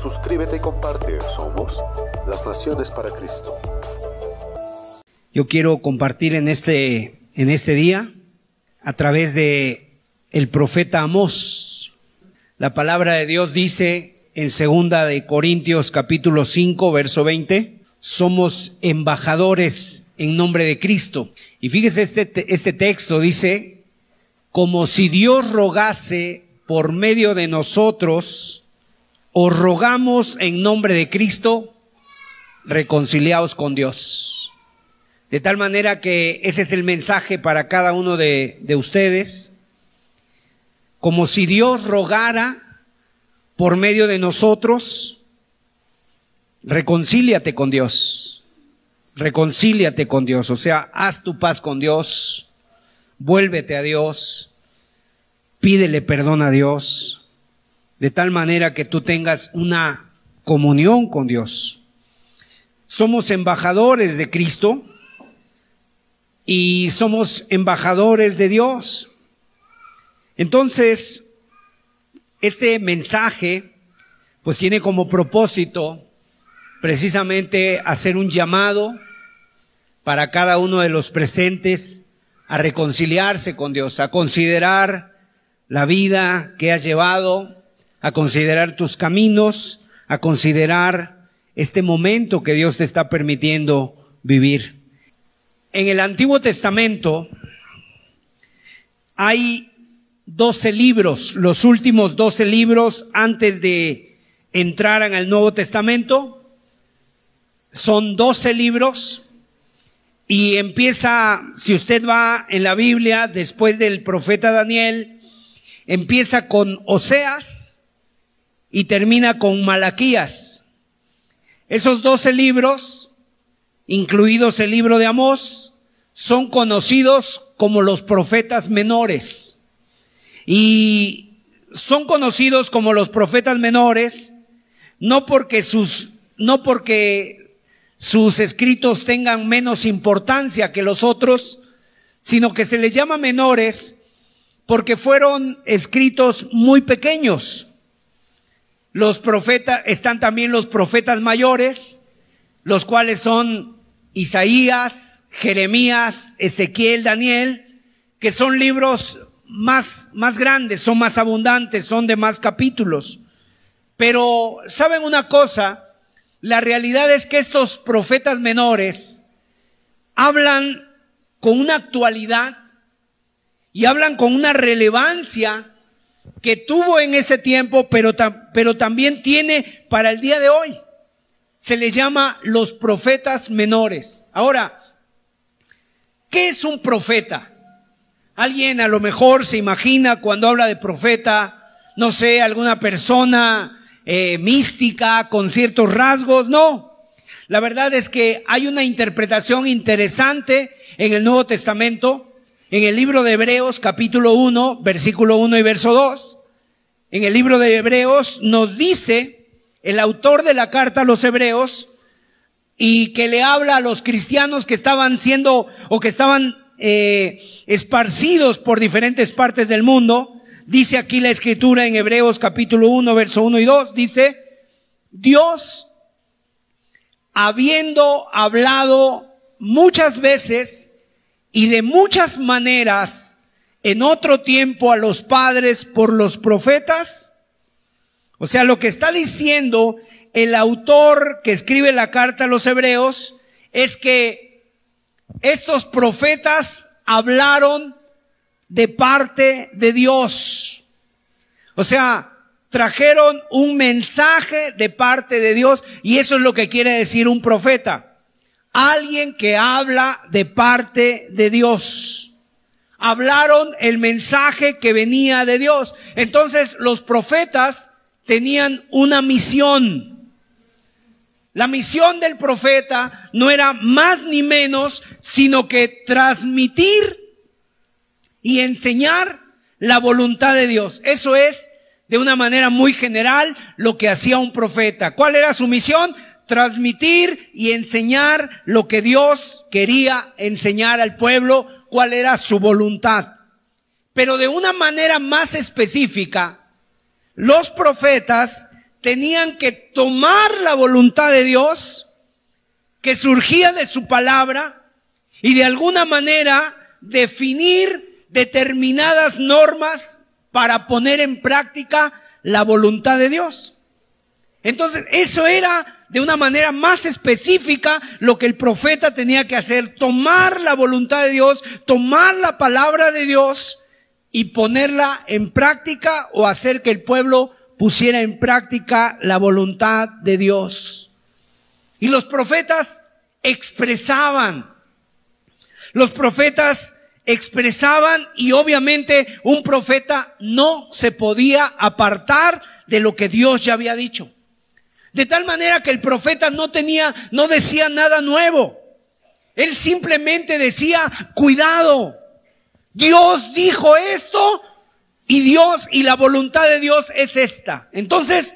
Suscríbete y comparte. Somos las Naciones para Cristo. Yo quiero compartir en este, en este día a través de el profeta Amós. La palabra de Dios dice en segunda de Corintios capítulo 5 verso 20, somos embajadores en nombre de Cristo. Y fíjese este, este texto dice, como si Dios rogase por medio de nosotros, os rogamos en nombre de Cristo, reconciliaos con Dios. De tal manera que ese es el mensaje para cada uno de, de ustedes. Como si Dios rogara por medio de nosotros, reconcíliate con Dios. Reconcíliate con Dios. O sea, haz tu paz con Dios. Vuélvete a Dios. Pídele perdón a Dios de tal manera que tú tengas una comunión con Dios. Somos embajadores de Cristo y somos embajadores de Dios. Entonces, este mensaje pues tiene como propósito precisamente hacer un llamado para cada uno de los presentes a reconciliarse con Dios, a considerar la vida que has llevado, a considerar tus caminos, a considerar este momento que Dios te está permitiendo vivir. En el Antiguo Testamento hay doce libros, los últimos doce libros antes de entrar en el Nuevo Testamento. Son doce libros y empieza, si usted va en la Biblia, después del profeta Daniel, empieza con Oseas, y termina con Malaquías. Esos doce libros, incluidos el libro de Amós, son conocidos como los profetas menores. Y son conocidos como los profetas menores no porque sus, no porque sus escritos tengan menos importancia que los otros, sino que se les llama menores porque fueron escritos muy pequeños. Los profetas, están también los profetas mayores, los cuales son Isaías, Jeremías, Ezequiel, Daniel, que son libros más, más grandes, son más abundantes, son de más capítulos. Pero, ¿saben una cosa? La realidad es que estos profetas menores hablan con una actualidad y hablan con una relevancia que tuvo en ese tiempo, pero, pero también tiene para el día de hoy. Se le llama los profetas menores. Ahora, ¿qué es un profeta? Alguien a lo mejor se imagina cuando habla de profeta, no sé, alguna persona eh, mística con ciertos rasgos. No, la verdad es que hay una interpretación interesante en el Nuevo Testamento en el libro de Hebreos capítulo 1, versículo 1 y verso 2, en el libro de Hebreos nos dice el autor de la carta a los Hebreos y que le habla a los cristianos que estaban siendo o que estaban eh, esparcidos por diferentes partes del mundo. Dice aquí la escritura en Hebreos capítulo 1, verso 1 y 2, dice, Dios, habiendo hablado muchas veces y de muchas maneras en otro tiempo a los padres por los profetas? O sea, lo que está diciendo el autor que escribe la carta a los hebreos es que estos profetas hablaron de parte de Dios. O sea, trajeron un mensaje de parte de Dios y eso es lo que quiere decir un profeta alguien que habla de parte de Dios. Hablaron el mensaje que venía de Dios. Entonces los profetas tenían una misión. La misión del profeta no era más ni menos, sino que transmitir y enseñar la voluntad de Dios. Eso es, de una manera muy general, lo que hacía un profeta. ¿Cuál era su misión? Transmitir y enseñar lo que Dios quería enseñar al pueblo, cuál era su voluntad. Pero de una manera más específica, los profetas tenían que tomar la voluntad de Dios que surgía de su palabra y de alguna manera definir determinadas normas para poner en práctica la voluntad de Dios. Entonces, eso era de una manera más específica lo que el profeta tenía que hacer, tomar la voluntad de Dios, tomar la palabra de Dios y ponerla en práctica o hacer que el pueblo pusiera en práctica la voluntad de Dios. Y los profetas expresaban, los profetas expresaban y obviamente un profeta no se podía apartar de lo que Dios ya había dicho. De tal manera que el profeta no tenía, no decía nada nuevo. Él simplemente decía, cuidado, Dios dijo esto y Dios y la voluntad de Dios es esta. Entonces,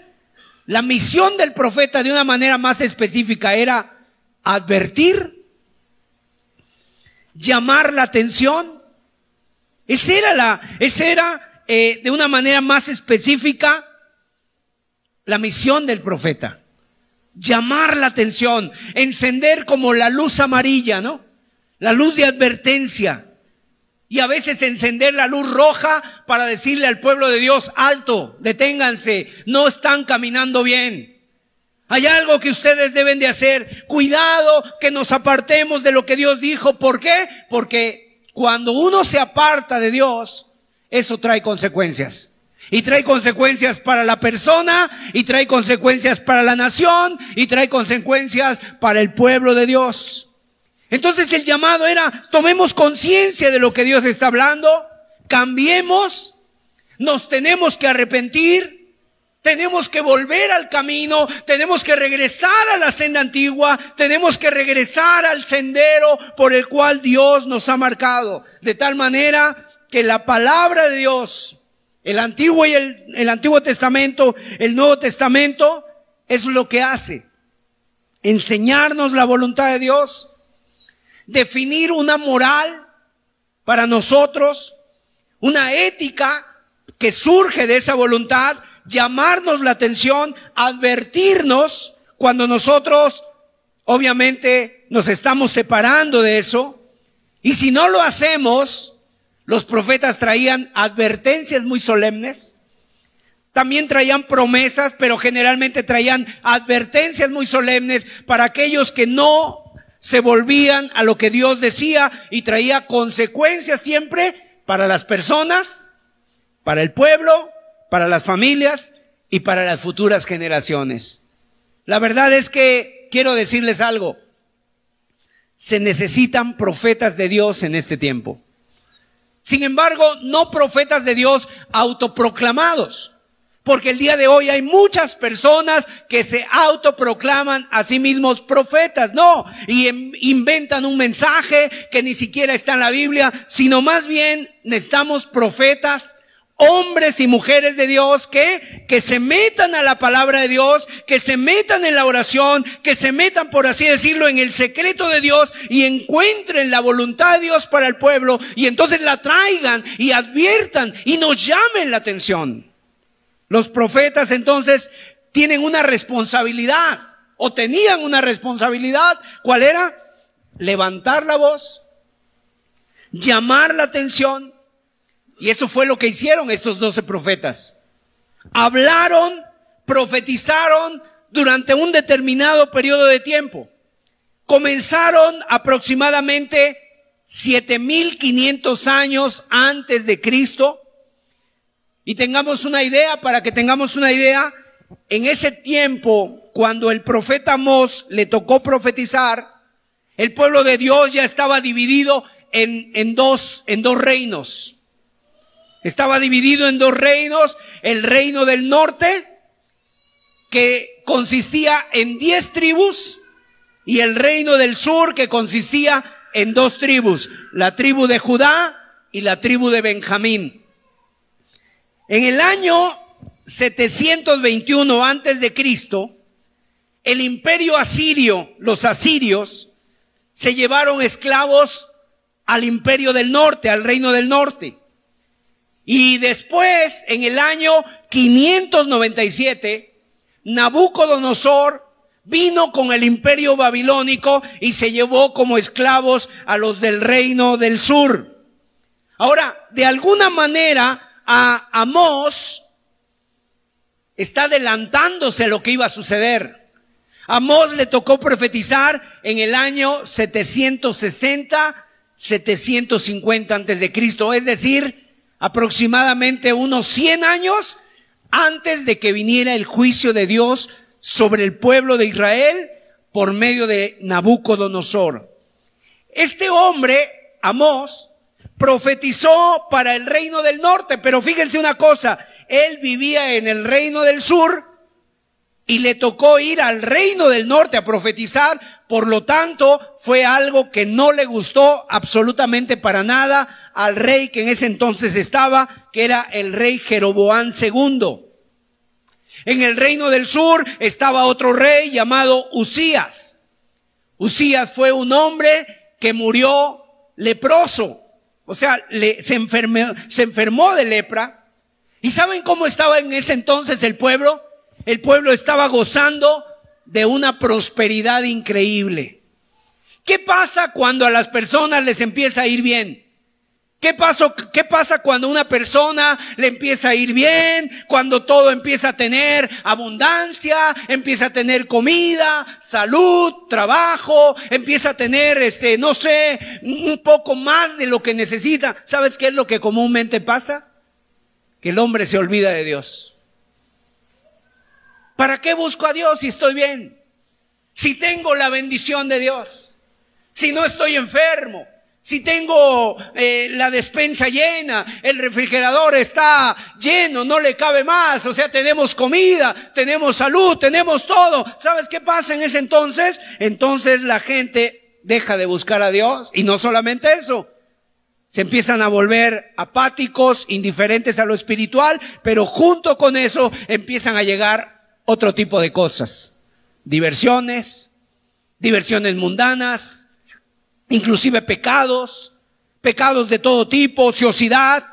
la misión del profeta de una manera más específica era advertir, llamar la atención. Esa era la, esa era eh, de una manera más específica la misión del profeta. Llamar la atención, encender como la luz amarilla, ¿no? La luz de advertencia y a veces encender la luz roja para decirle al pueblo de Dios, alto, deténganse, no están caminando bien. Hay algo que ustedes deben de hacer. Cuidado que nos apartemos de lo que Dios dijo. ¿Por qué? Porque cuando uno se aparta de Dios, eso trae consecuencias. Y trae consecuencias para la persona, y trae consecuencias para la nación, y trae consecuencias para el pueblo de Dios. Entonces el llamado era, tomemos conciencia de lo que Dios está hablando, cambiemos, nos tenemos que arrepentir, tenemos que volver al camino, tenemos que regresar a la senda antigua, tenemos que regresar al sendero por el cual Dios nos ha marcado, de tal manera que la palabra de Dios, el Antiguo y el, Antiguo Testamento, el Nuevo Testamento, es lo que hace, enseñarnos la voluntad de Dios, definir una moral para nosotros, una ética que surge de esa voluntad, llamarnos la atención, advertirnos cuando nosotros obviamente nos estamos separando de eso. Y si no lo hacemos, los profetas traían advertencias muy solemnes. También traían promesas, pero generalmente traían advertencias muy solemnes para aquellos que no se volvían a lo que Dios decía y traía consecuencias siempre para las personas, para el pueblo, para las familias y para las futuras generaciones. La verdad es que quiero decirles algo. Se necesitan profetas de Dios en este tiempo. Sin embargo, no profetas de Dios autoproclamados. Porque el día de hoy hay muchas personas que se autoproclaman a sí mismos profetas, no, y em, inventan un mensaje que ni siquiera está en la Biblia, sino más bien necesitamos profetas, hombres y mujeres de Dios que, que se metan a la palabra de Dios, que se metan en la oración, que se metan, por así decirlo, en el secreto de Dios y encuentren la voluntad de Dios para el pueblo y entonces la traigan y adviertan y nos llamen la atención. Los profetas entonces tienen una responsabilidad o tenían una responsabilidad. ¿Cuál era? Levantar la voz, llamar la atención. Y eso fue lo que hicieron estos doce profetas. Hablaron, profetizaron durante un determinado periodo de tiempo. Comenzaron aproximadamente 7500 años antes de Cristo y tengamos una idea, para que tengamos una idea, en ese tiempo, cuando el profeta Mos le tocó profetizar, el pueblo de Dios ya estaba dividido en, en, dos, en dos reinos. Estaba dividido en dos reinos, el reino del norte, que consistía en diez tribus y el reino del sur que consistía en dos tribus, la tribu de Judá y la tribu de Benjamín. En el año 721 antes de Cristo, el imperio asirio, los asirios, se llevaron esclavos al imperio del norte, al reino del norte. Y después, en el año 597, Nabucodonosor vino con el imperio babilónico y se llevó como esclavos a los del reino del sur. Ahora, de alguna manera, a Amós está adelantándose lo que iba a suceder. Amós le tocó profetizar en el año 760, 750 antes de Cristo, es decir, aproximadamente unos 100 años antes de que viniera el juicio de Dios sobre el pueblo de Israel por medio de Nabucodonosor. Este hombre, Amós, profetizó para el reino del norte, pero fíjense una cosa, él vivía en el reino del sur y le tocó ir al reino del norte a profetizar, por lo tanto fue algo que no le gustó absolutamente para nada al rey que en ese entonces estaba, que era el rey Jeroboán II. En el reino del sur estaba otro rey llamado Usías. Usías fue un hombre que murió leproso, o sea, se, enfermó, se enfermó de lepra. ¿Y saben cómo estaba en ese entonces el pueblo? El pueblo estaba gozando de una prosperidad increíble. ¿Qué pasa cuando a las personas les empieza a ir bien? ¿Qué, ¿Qué pasa cuando una persona le empieza a ir bien? Cuando todo empieza a tener abundancia, empieza a tener comida, salud, trabajo, empieza a tener, este, no sé, un poco más de lo que necesita. ¿Sabes qué es lo que comúnmente pasa? Que el hombre se olvida de Dios. ¿Para qué busco a Dios si estoy bien? Si tengo la bendición de Dios, si no estoy enfermo, si tengo eh, la despensa llena, el refrigerador está lleno, no le cabe más, o sea, tenemos comida, tenemos salud, tenemos todo. ¿Sabes qué pasa en ese entonces? Entonces la gente deja de buscar a Dios y no solamente eso, se empiezan a volver apáticos, indiferentes a lo espiritual, pero junto con eso empiezan a llegar otro tipo de cosas. Diversiones, diversiones mundanas, inclusive pecados, pecados de todo tipo, ociosidad.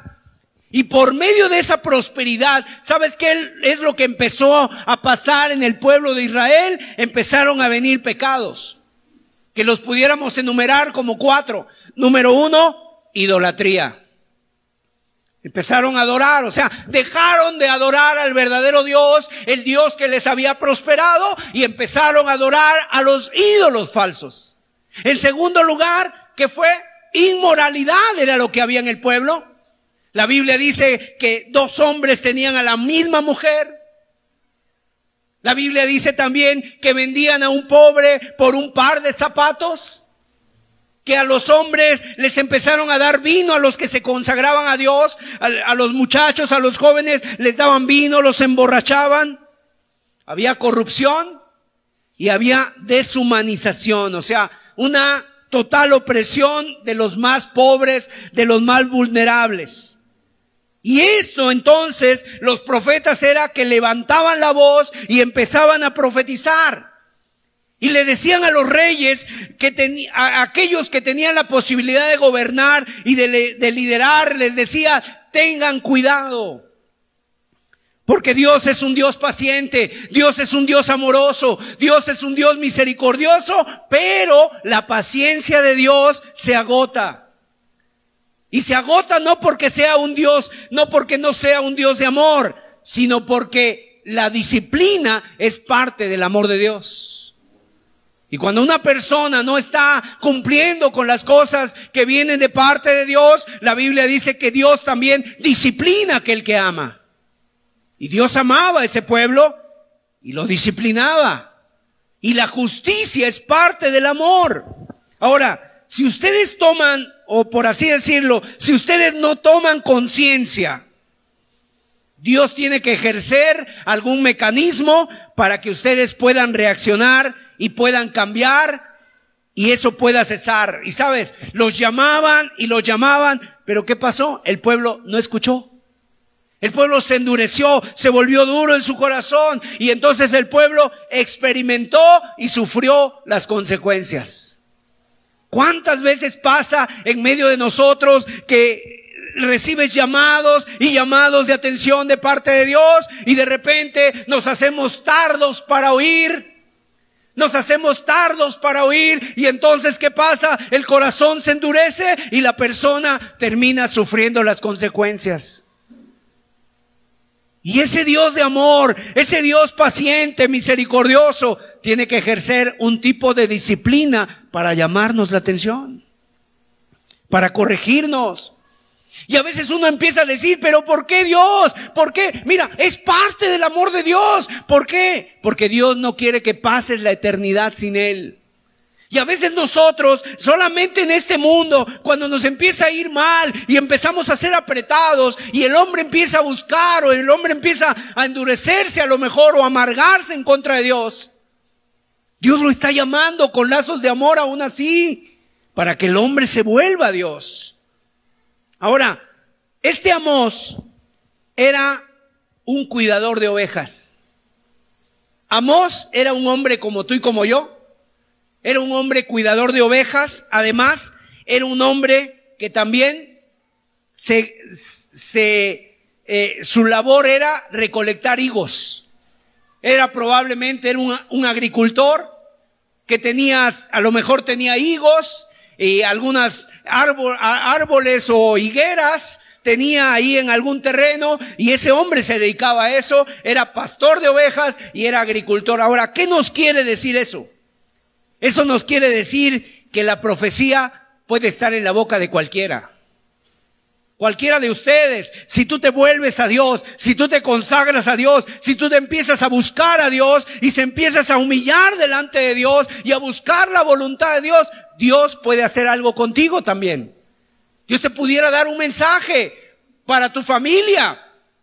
Y por medio de esa prosperidad, ¿sabes qué es lo que empezó a pasar en el pueblo de Israel? Empezaron a venir pecados, que los pudiéramos enumerar como cuatro. Número uno, idolatría. Empezaron a adorar, o sea, dejaron de adorar al verdadero Dios, el Dios que les había prosperado, y empezaron a adorar a los ídolos falsos. En segundo lugar, que fue inmoralidad, era lo que había en el pueblo. La Biblia dice que dos hombres tenían a la misma mujer. La Biblia dice también que vendían a un pobre por un par de zapatos que a los hombres les empezaron a dar vino, a los que se consagraban a Dios, a, los muchachos, a los jóvenes les daban vino, los emborrachaban. Había corrupción y había deshumanización, o sea, una total opresión de los más pobres, de los más vulnerables. Y eso entonces los profetas era que levantaban la voz y empezaban a profetizar. Y le decían a los reyes que a aquellos que tenían la posibilidad de gobernar y de liderar, les decía, tengan cuidado. Porque Dios es un Dios paciente, Dios es un Dios amoroso, Dios es un Dios misericordioso, pero la paciencia de Dios se agota. Y se agota no porque sea un Dios, no porque no sea un Dios de amor, sino porque la disciplina es parte del amor de Dios. Y cuando una persona no está cumpliendo con las cosas que vienen de parte de Dios, la Biblia dice que Dios también disciplina a aquel que ama. Y Dios amaba a ese pueblo y lo disciplinaba. Y la justicia es parte del amor. Ahora, si ustedes toman, o por así decirlo, si ustedes no toman conciencia, Dios tiene que ejercer algún mecanismo para que ustedes puedan reaccionar y puedan cambiar y eso pueda cesar. Y sabes, los llamaban y los llamaban, pero ¿qué pasó? El pueblo no escuchó. El pueblo se endureció, se volvió duro en su corazón y entonces el pueblo experimentó y sufrió las consecuencias. ¿Cuántas veces pasa en medio de nosotros que recibes llamados y llamados de atención de parte de Dios y de repente nos hacemos tardos para oír? Nos hacemos tardos para oír y entonces ¿qué pasa? El corazón se endurece y la persona termina sufriendo las consecuencias. Y ese Dios de amor, ese Dios paciente, misericordioso, tiene que ejercer un tipo de disciplina para llamarnos la atención, para corregirnos. Y a veces uno empieza a decir, pero ¿por qué Dios? ¿Por qué? Mira, es parte del amor de Dios. ¿Por qué? Porque Dios no quiere que pases la eternidad sin Él. Y a veces nosotros, solamente en este mundo, cuando nos empieza a ir mal y empezamos a ser apretados y el hombre empieza a buscar o el hombre empieza a endurecerse a lo mejor o a amargarse en contra de Dios, Dios lo está llamando con lazos de amor aún así para que el hombre se vuelva a Dios. Ahora, este Amós era un cuidador de ovejas. Amós era un hombre como tú y como yo era un hombre cuidador de ovejas, además era un hombre que también se, se eh, su labor era recolectar higos. Era probablemente era un, un agricultor que tenía, a lo mejor tenía higos y algunas árboles o higueras tenía ahí en algún terreno y ese hombre se dedicaba a eso, era pastor de ovejas y era agricultor. Ahora, ¿qué nos quiere decir eso? Eso nos quiere decir que la profecía puede estar en la boca de cualquiera. Cualquiera de ustedes, si tú te vuelves a Dios, si tú te consagras a Dios, si tú te empiezas a buscar a Dios y se empiezas a humillar delante de Dios y a buscar la voluntad de Dios, Dios puede hacer algo contigo también. Dios te pudiera dar un mensaje para tu familia,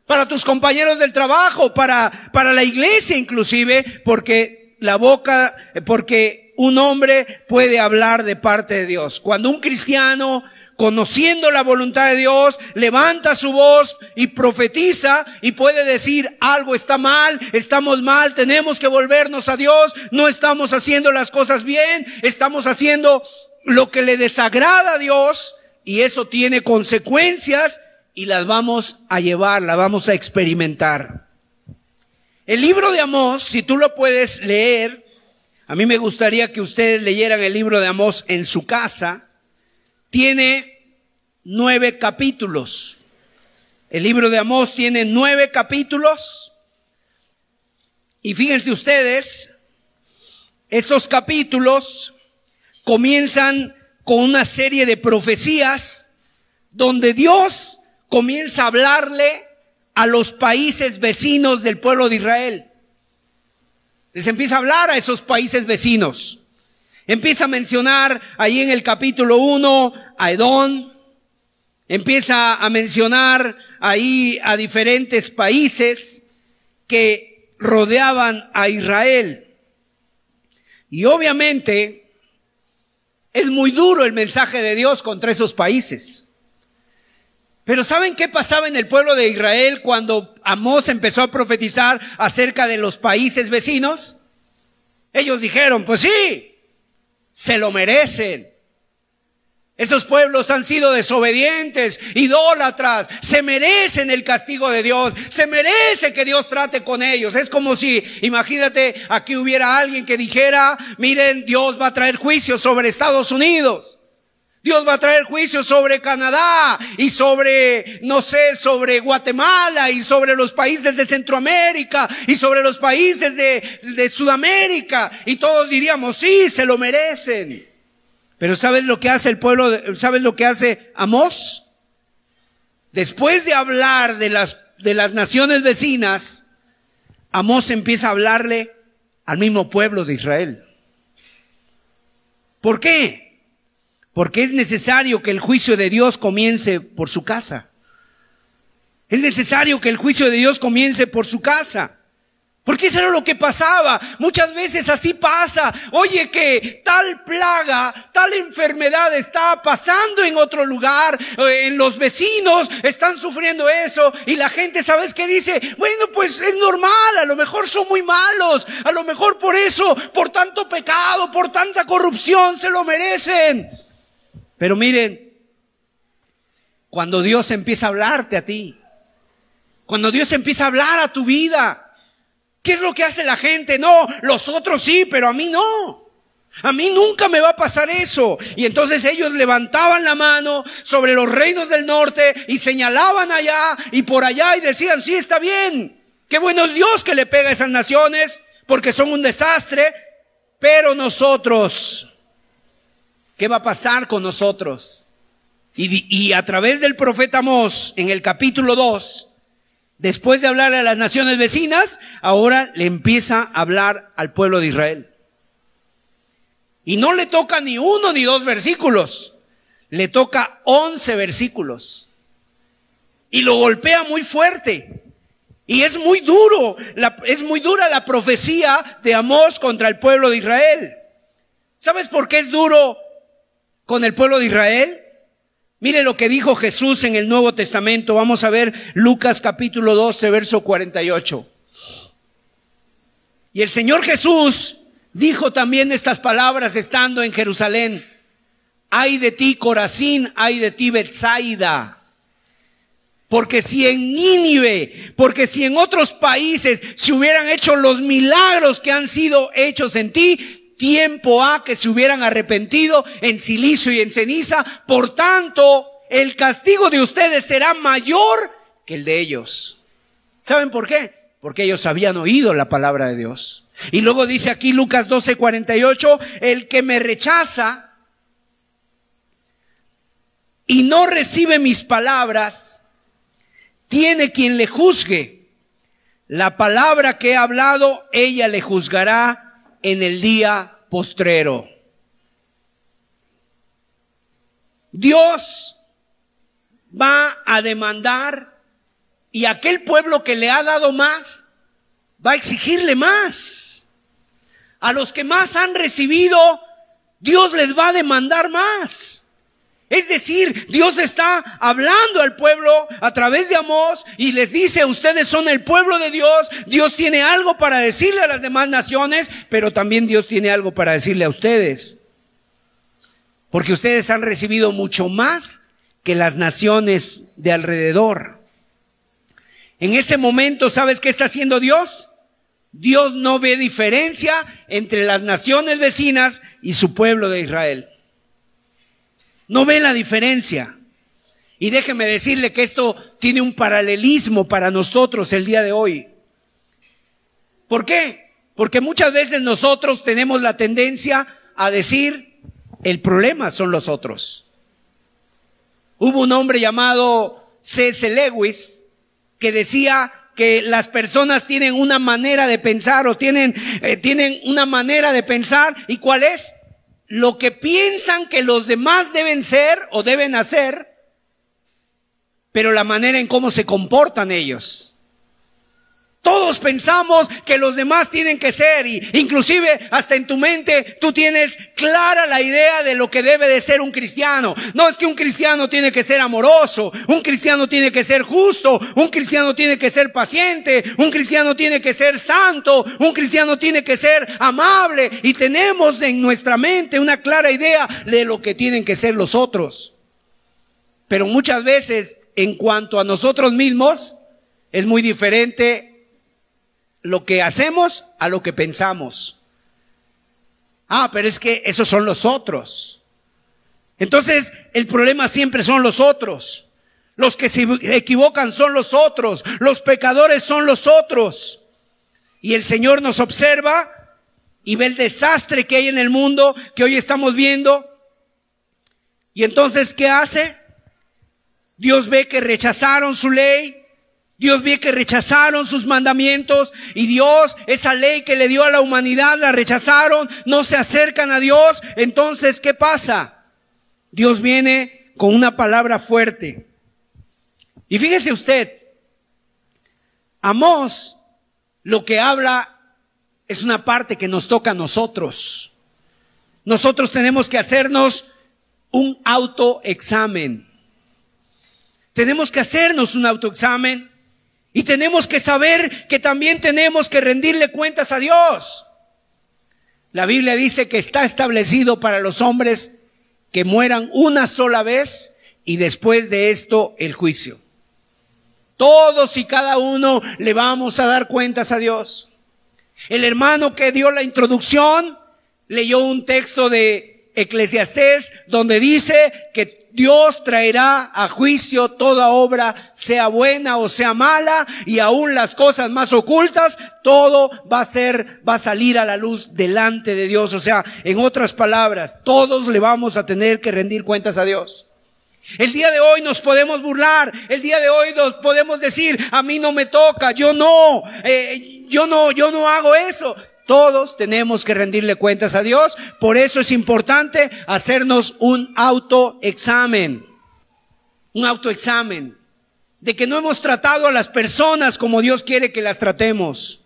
para tus compañeros del trabajo, para, para la iglesia inclusive, porque la boca, porque un hombre puede hablar de parte de Dios. Cuando un cristiano, conociendo la voluntad de Dios, levanta su voz y profetiza y puede decir algo está mal, estamos mal, tenemos que volvernos a Dios, no estamos haciendo las cosas bien, estamos haciendo lo que le desagrada a Dios y eso tiene consecuencias y las vamos a llevar, las vamos a experimentar. El libro de Amós, si tú lo puedes leer, a mí me gustaría que ustedes leyeran el libro de Amós en su casa. Tiene nueve capítulos. El libro de Amós tiene nueve capítulos. Y fíjense ustedes, estos capítulos comienzan con una serie de profecías donde Dios comienza a hablarle a los países vecinos del pueblo de Israel. Les empieza a hablar a esos países vecinos. Empieza a mencionar ahí en el capítulo 1 a Edón. Empieza a mencionar ahí a diferentes países que rodeaban a Israel. Y obviamente es muy duro el mensaje de Dios contra esos países. Pero ¿saben qué pasaba en el pueblo de Israel cuando Amós empezó a profetizar acerca de los países vecinos? Ellos dijeron, pues sí, se lo merecen. Esos pueblos han sido desobedientes, idólatras, se merecen el castigo de Dios, se merece que Dios trate con ellos. Es como si, imagínate, aquí hubiera alguien que dijera, miren, Dios va a traer juicio sobre Estados Unidos. Dios va a traer juicio sobre Canadá y sobre, no sé, sobre Guatemala y sobre los países de Centroamérica y sobre los países de, de Sudamérica. Y todos diríamos, sí, se lo merecen. Pero ¿sabes lo que hace el pueblo? ¿Sabes lo que hace Amós? Después de hablar de las, de las naciones vecinas, Amós empieza a hablarle al mismo pueblo de Israel. ¿Por qué? Porque es necesario que el juicio de Dios comience por su casa. Es necesario que el juicio de Dios comience por su casa. Porque eso era lo que pasaba. Muchas veces así pasa. Oye, que tal plaga, tal enfermedad está pasando en otro lugar. Eh, en los vecinos están sufriendo eso. Y la gente, ¿sabes qué dice? Bueno, pues es normal. A lo mejor son muy malos. A lo mejor por eso, por tanto pecado, por tanta corrupción, se lo merecen. Pero miren, cuando Dios empieza a hablarte a ti, cuando Dios empieza a hablar a tu vida, ¿Qué es lo que hace la gente? No, los otros sí, pero a mí no. A mí nunca me va a pasar eso. Y entonces ellos levantaban la mano sobre los reinos del norte y señalaban allá y por allá y decían, sí, está bien. Qué bueno es Dios que le pega a esas naciones porque son un desastre. Pero nosotros, ¿qué va a pasar con nosotros? Y, a través del profeta Mos, en el capítulo 2, Después de hablar a las naciones vecinas, ahora le empieza a hablar al pueblo de Israel. Y no le toca ni uno ni dos versículos, le toca once versículos. Y lo golpea muy fuerte. Y es muy duro, es muy dura la profecía de Amós contra el pueblo de Israel. ¿Sabes por qué es duro con el pueblo de Israel? Mire lo que dijo Jesús en el Nuevo Testamento. Vamos a ver Lucas capítulo 12, verso 48. Y el Señor Jesús dijo también estas palabras estando en Jerusalén. Ay de ti, Corazín, ay de ti, Betsaida. Porque si en Nínive, porque si en otros países se hubieran hecho los milagros que han sido hechos en ti, tiempo ha que se hubieran arrepentido en silicio y en ceniza. Por tanto, el castigo de ustedes será mayor que el de ellos. ¿Saben por qué? Porque ellos habían oído la palabra de Dios. Y luego dice aquí Lucas 12:48, el que me rechaza y no recibe mis palabras, tiene quien le juzgue. La palabra que he hablado, ella le juzgará en el día postrero. Dios va a demandar y aquel pueblo que le ha dado más va a exigirle más. A los que más han recibido, Dios les va a demandar más. Es decir, Dios está hablando al pueblo a través de Amós y les dice, ustedes son el pueblo de Dios, Dios tiene algo para decirle a las demás naciones, pero también Dios tiene algo para decirle a ustedes. Porque ustedes han recibido mucho más que las naciones de alrededor. En ese momento, ¿sabes qué está haciendo Dios? Dios no ve diferencia entre las naciones vecinas y su pueblo de Israel. No ve la diferencia. Y déjeme decirle que esto tiene un paralelismo para nosotros el día de hoy. ¿Por qué? Porque muchas veces nosotros tenemos la tendencia a decir, el problema son los otros. Hubo un hombre llamado C.S. Lewis que decía que las personas tienen una manera de pensar o tienen, eh, tienen una manera de pensar. ¿Y cuál es? Lo que piensan que los demás deben ser o deben hacer, pero la manera en cómo se comportan ellos. Pensamos que los demás tienen que ser y inclusive hasta en tu mente tú tienes clara la idea de lo que debe de ser un cristiano. No es que un cristiano tiene que ser amoroso, un cristiano tiene que ser justo, un cristiano tiene que ser paciente, un cristiano tiene que ser santo, un cristiano tiene que ser amable y tenemos en nuestra mente una clara idea de lo que tienen que ser los otros. Pero muchas veces en cuanto a nosotros mismos es muy diferente lo que hacemos a lo que pensamos. Ah, pero es que esos son los otros. Entonces, el problema siempre son los otros. Los que se equivocan son los otros. Los pecadores son los otros. Y el Señor nos observa y ve el desastre que hay en el mundo que hoy estamos viendo. Y entonces, ¿qué hace? Dios ve que rechazaron su ley, Dios ve que rechazaron sus mandamientos y Dios, esa ley que le dio a la humanidad, la rechazaron, no se acercan a Dios. Entonces, ¿qué pasa? Dios viene con una palabra fuerte. Y fíjese usted, Amós lo que habla es una parte que nos toca a nosotros. Nosotros tenemos que hacernos un autoexamen. Tenemos que hacernos un autoexamen y tenemos que saber que también tenemos que rendirle cuentas a Dios. La Biblia dice que está establecido para los hombres que mueran una sola vez y después de esto el juicio. Todos y cada uno le vamos a dar cuentas a Dios. El hermano que dio la introducción leyó un texto de Eclesiastés donde dice que Dios traerá a juicio toda obra, sea buena o sea mala, y aún las cosas más ocultas, todo va a ser, va a salir a la luz delante de Dios. O sea, en otras palabras, todos le vamos a tener que rendir cuentas a Dios. El día de hoy nos podemos burlar, el día de hoy nos podemos decir, a mí no me toca, yo no, eh, yo no, yo no hago eso. Todos tenemos que rendirle cuentas a Dios, por eso es importante hacernos un autoexamen, un autoexamen, de que no hemos tratado a las personas como Dios quiere que las tratemos,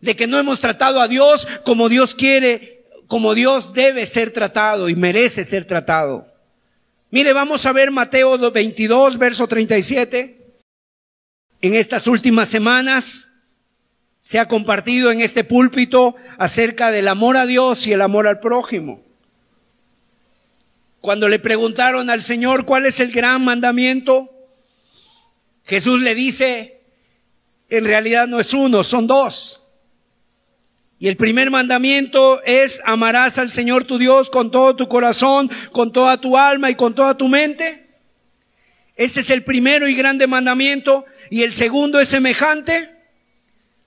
de que no hemos tratado a Dios como Dios quiere, como Dios debe ser tratado y merece ser tratado. Mire, vamos a ver Mateo 22, verso 37. En estas últimas semanas se ha compartido en este púlpito acerca del amor a Dios y el amor al prójimo. Cuando le preguntaron al Señor cuál es el gran mandamiento, Jesús le dice, en realidad no es uno, son dos. Y el primer mandamiento es amarás al Señor tu Dios con todo tu corazón, con toda tu alma y con toda tu mente. Este es el primero y grande mandamiento. Y el segundo es semejante.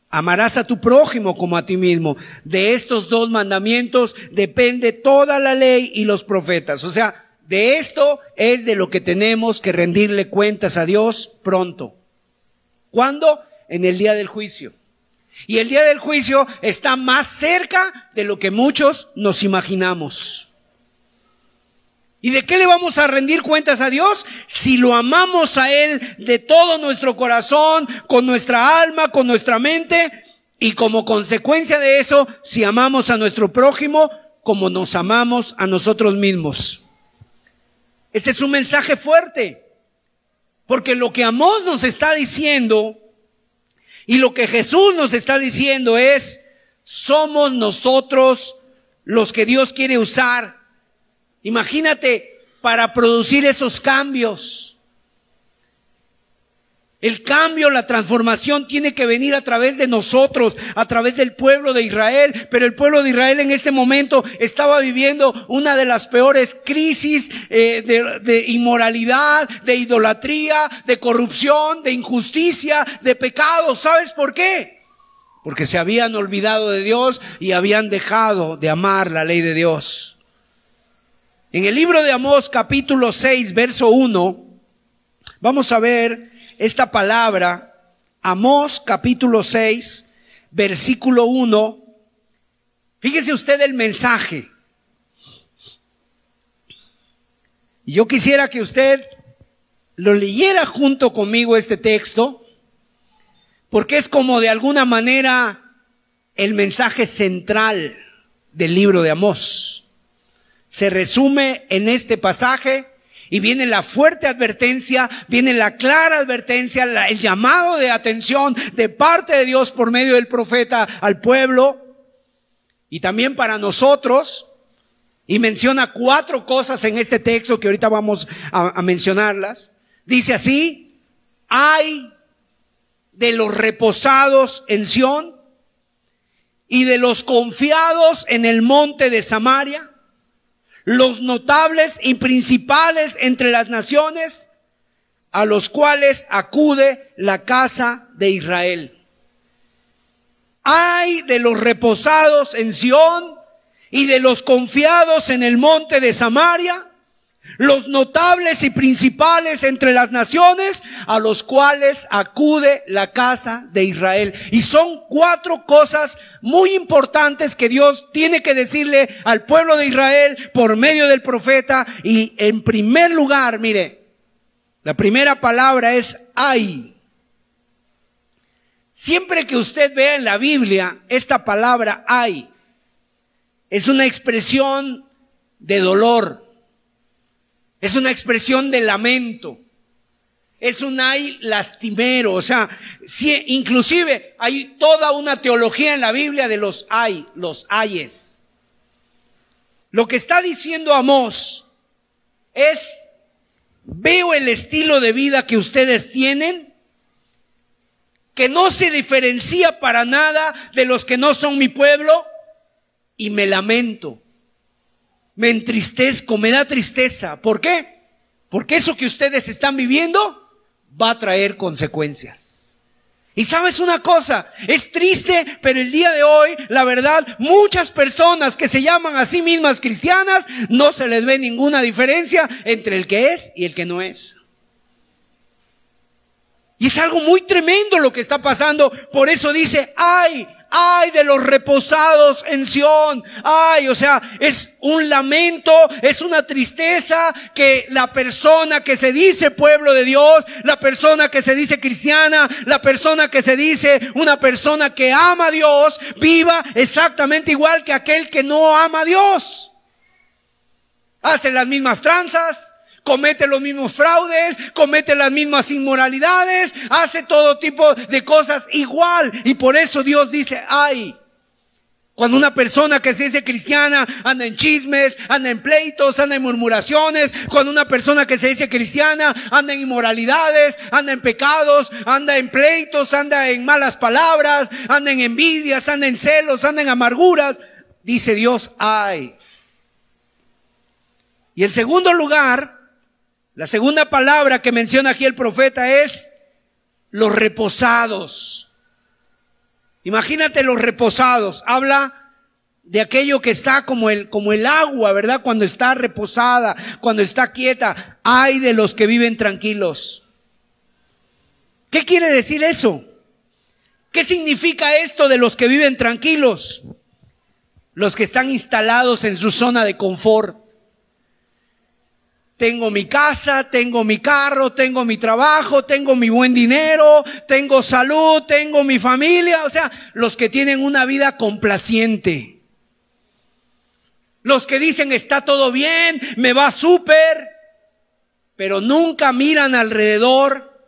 Amarás a tu prójimo como a ti mismo. De estos dos mandamientos depende toda la ley y los profetas. O sea, de esto es de lo que tenemos que rendirle cuentas a Dios pronto. ¿Cuándo? En el día del juicio. Y el día del juicio está más cerca de lo que muchos nos imaginamos. ¿Y de qué le vamos a rendir cuentas a Dios? Si lo amamos a Él de todo nuestro corazón, con nuestra alma, con nuestra mente, y como consecuencia de eso, si amamos a nuestro prójimo como nos amamos a nosotros mismos. Este es un mensaje fuerte, porque lo que Amós nos está diciendo y lo que Jesús nos está diciendo es, somos nosotros los que Dios quiere usar. Imagínate para producir esos cambios. El cambio, la transformación tiene que venir a través de nosotros, a través del pueblo de Israel. Pero el pueblo de Israel en este momento estaba viviendo una de las peores crisis eh, de, de inmoralidad, de idolatría, de corrupción, de injusticia, de pecado. ¿Sabes por qué? Porque se habían olvidado de Dios y habían dejado de amar la ley de Dios. En el libro de Amós capítulo 6, verso 1, vamos a ver esta palabra, Amós capítulo 6, versículo 1. Fíjese usted el mensaje. Yo quisiera que usted lo leyera junto conmigo este texto, porque es como de alguna manera el mensaje central del libro de Amós. Se resume en este pasaje y viene la fuerte advertencia, viene la clara advertencia, el llamado de atención de parte de Dios por medio del profeta al pueblo y también para nosotros. Y menciona cuatro cosas en este texto que ahorita vamos a, mencionarlas. Dice así, hay de los reposados en Sión y de los confiados en el monte de Samaria los notables y principales entre las naciones a los cuales acude la casa de Israel. Hay de los reposados en Sión y de los confiados en el monte de Samaria los notables y principales entre las naciones a los cuales acude la casa de Israel. Y son cuatro cosas muy importantes que Dios tiene que decirle al pueblo de Israel por medio del profeta. Y en primer lugar, mire, la primera palabra es ay. Siempre que usted vea en la Biblia esta palabra hay, es una expresión de dolor, es una expresión de lamento, es un ay lastimero, o sea, si, inclusive hay toda una teología en la Biblia de los ay, los ayes. Lo que está diciendo Amós es, veo el estilo de vida que ustedes tienen, que no se diferencia para nada de los que no son mi pueblo, y me lamento, me entristezco, me da tristeza. ¿Por qué? Porque eso que ustedes están viviendo va a traer consecuencias. Y sabes una cosa, es triste, pero el día de hoy, la verdad, muchas personas que se llaman a sí mismas cristianas, no se les ve ninguna diferencia entre el que es y el que no es. Y es algo muy tremendo lo que está pasando. Por eso dice, ay, ay de los reposados en Sión. Ay, o sea, es un lamento, es una tristeza que la persona que se dice pueblo de Dios, la persona que se dice cristiana, la persona que se dice una persona que ama a Dios, viva exactamente igual que aquel que no ama a Dios. Hace las mismas tranzas, comete los mismos fraudes, comete las mismas inmoralidades, hace todo tipo de cosas igual. Y por eso Dios dice, ay, cuando una persona que se dice cristiana anda en chismes, anda en pleitos, anda en murmuraciones, cuando una persona que se dice cristiana anda en inmoralidades, anda en pecados, anda en pleitos, anda en malas palabras, anda en envidias, anda en celos, anda en amarguras, dice Dios, ay. Y en segundo lugar, la segunda palabra que menciona aquí el profeta es los reposados. Imagínate los reposados. Habla de aquello que está como el, como el agua, ¿verdad? Cuando está reposada, cuando está quieta. Hay de los que viven tranquilos. ¿Qué quiere decir eso? ¿Qué significa esto de los que viven tranquilos? Los que están instalados en su zona de confort. Tengo mi casa, tengo mi carro, tengo mi trabajo, tengo mi buen dinero, tengo salud, tengo mi familia. O sea, los que tienen una vida complaciente. Los que dicen está todo bien, me va súper, pero nunca miran alrededor,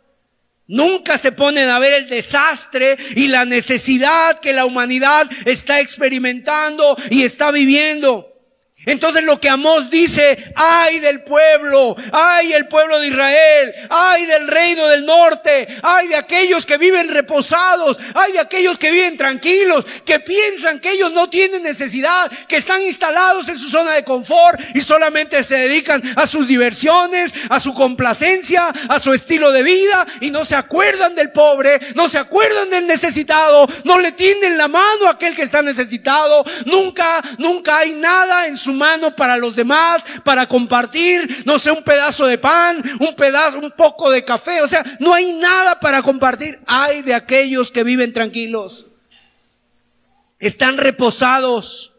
nunca se ponen a ver el desastre y la necesidad que la humanidad está experimentando y está viviendo. Entonces lo que Amós dice, ay del pueblo, ay el pueblo de Israel, ay del reino del norte, ay de aquellos que viven reposados, ay de aquellos que viven tranquilos, que piensan que ellos no tienen necesidad, que están instalados en su zona de confort y solamente se dedican a sus diversiones, a su complacencia, a su estilo de vida y no se acuerdan del pobre, no se acuerdan del necesitado, no le tienden la mano a aquel que está necesitado, nunca, nunca hay nada en su mano para los demás, para compartir, no sé, un pedazo de pan, un pedazo, un poco de café, o sea, no hay nada para compartir. Hay de aquellos que viven tranquilos. Están reposados.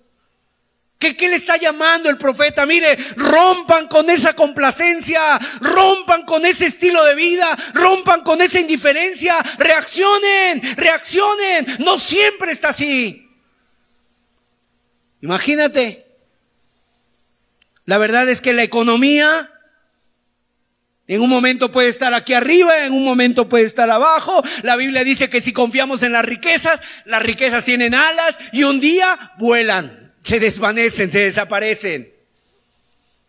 ¿Qué, ¿Qué, le está llamando el profeta? Mire, rompan con esa complacencia, rompan con ese estilo de vida, rompan con esa indiferencia, reaccionen, reaccionen. No siempre está así. Imagínate, la verdad es que la economía en un momento puede estar aquí arriba, en un momento puede estar abajo. La Biblia dice que si confiamos en las riquezas, las riquezas tienen alas y un día vuelan, se desvanecen, se desaparecen.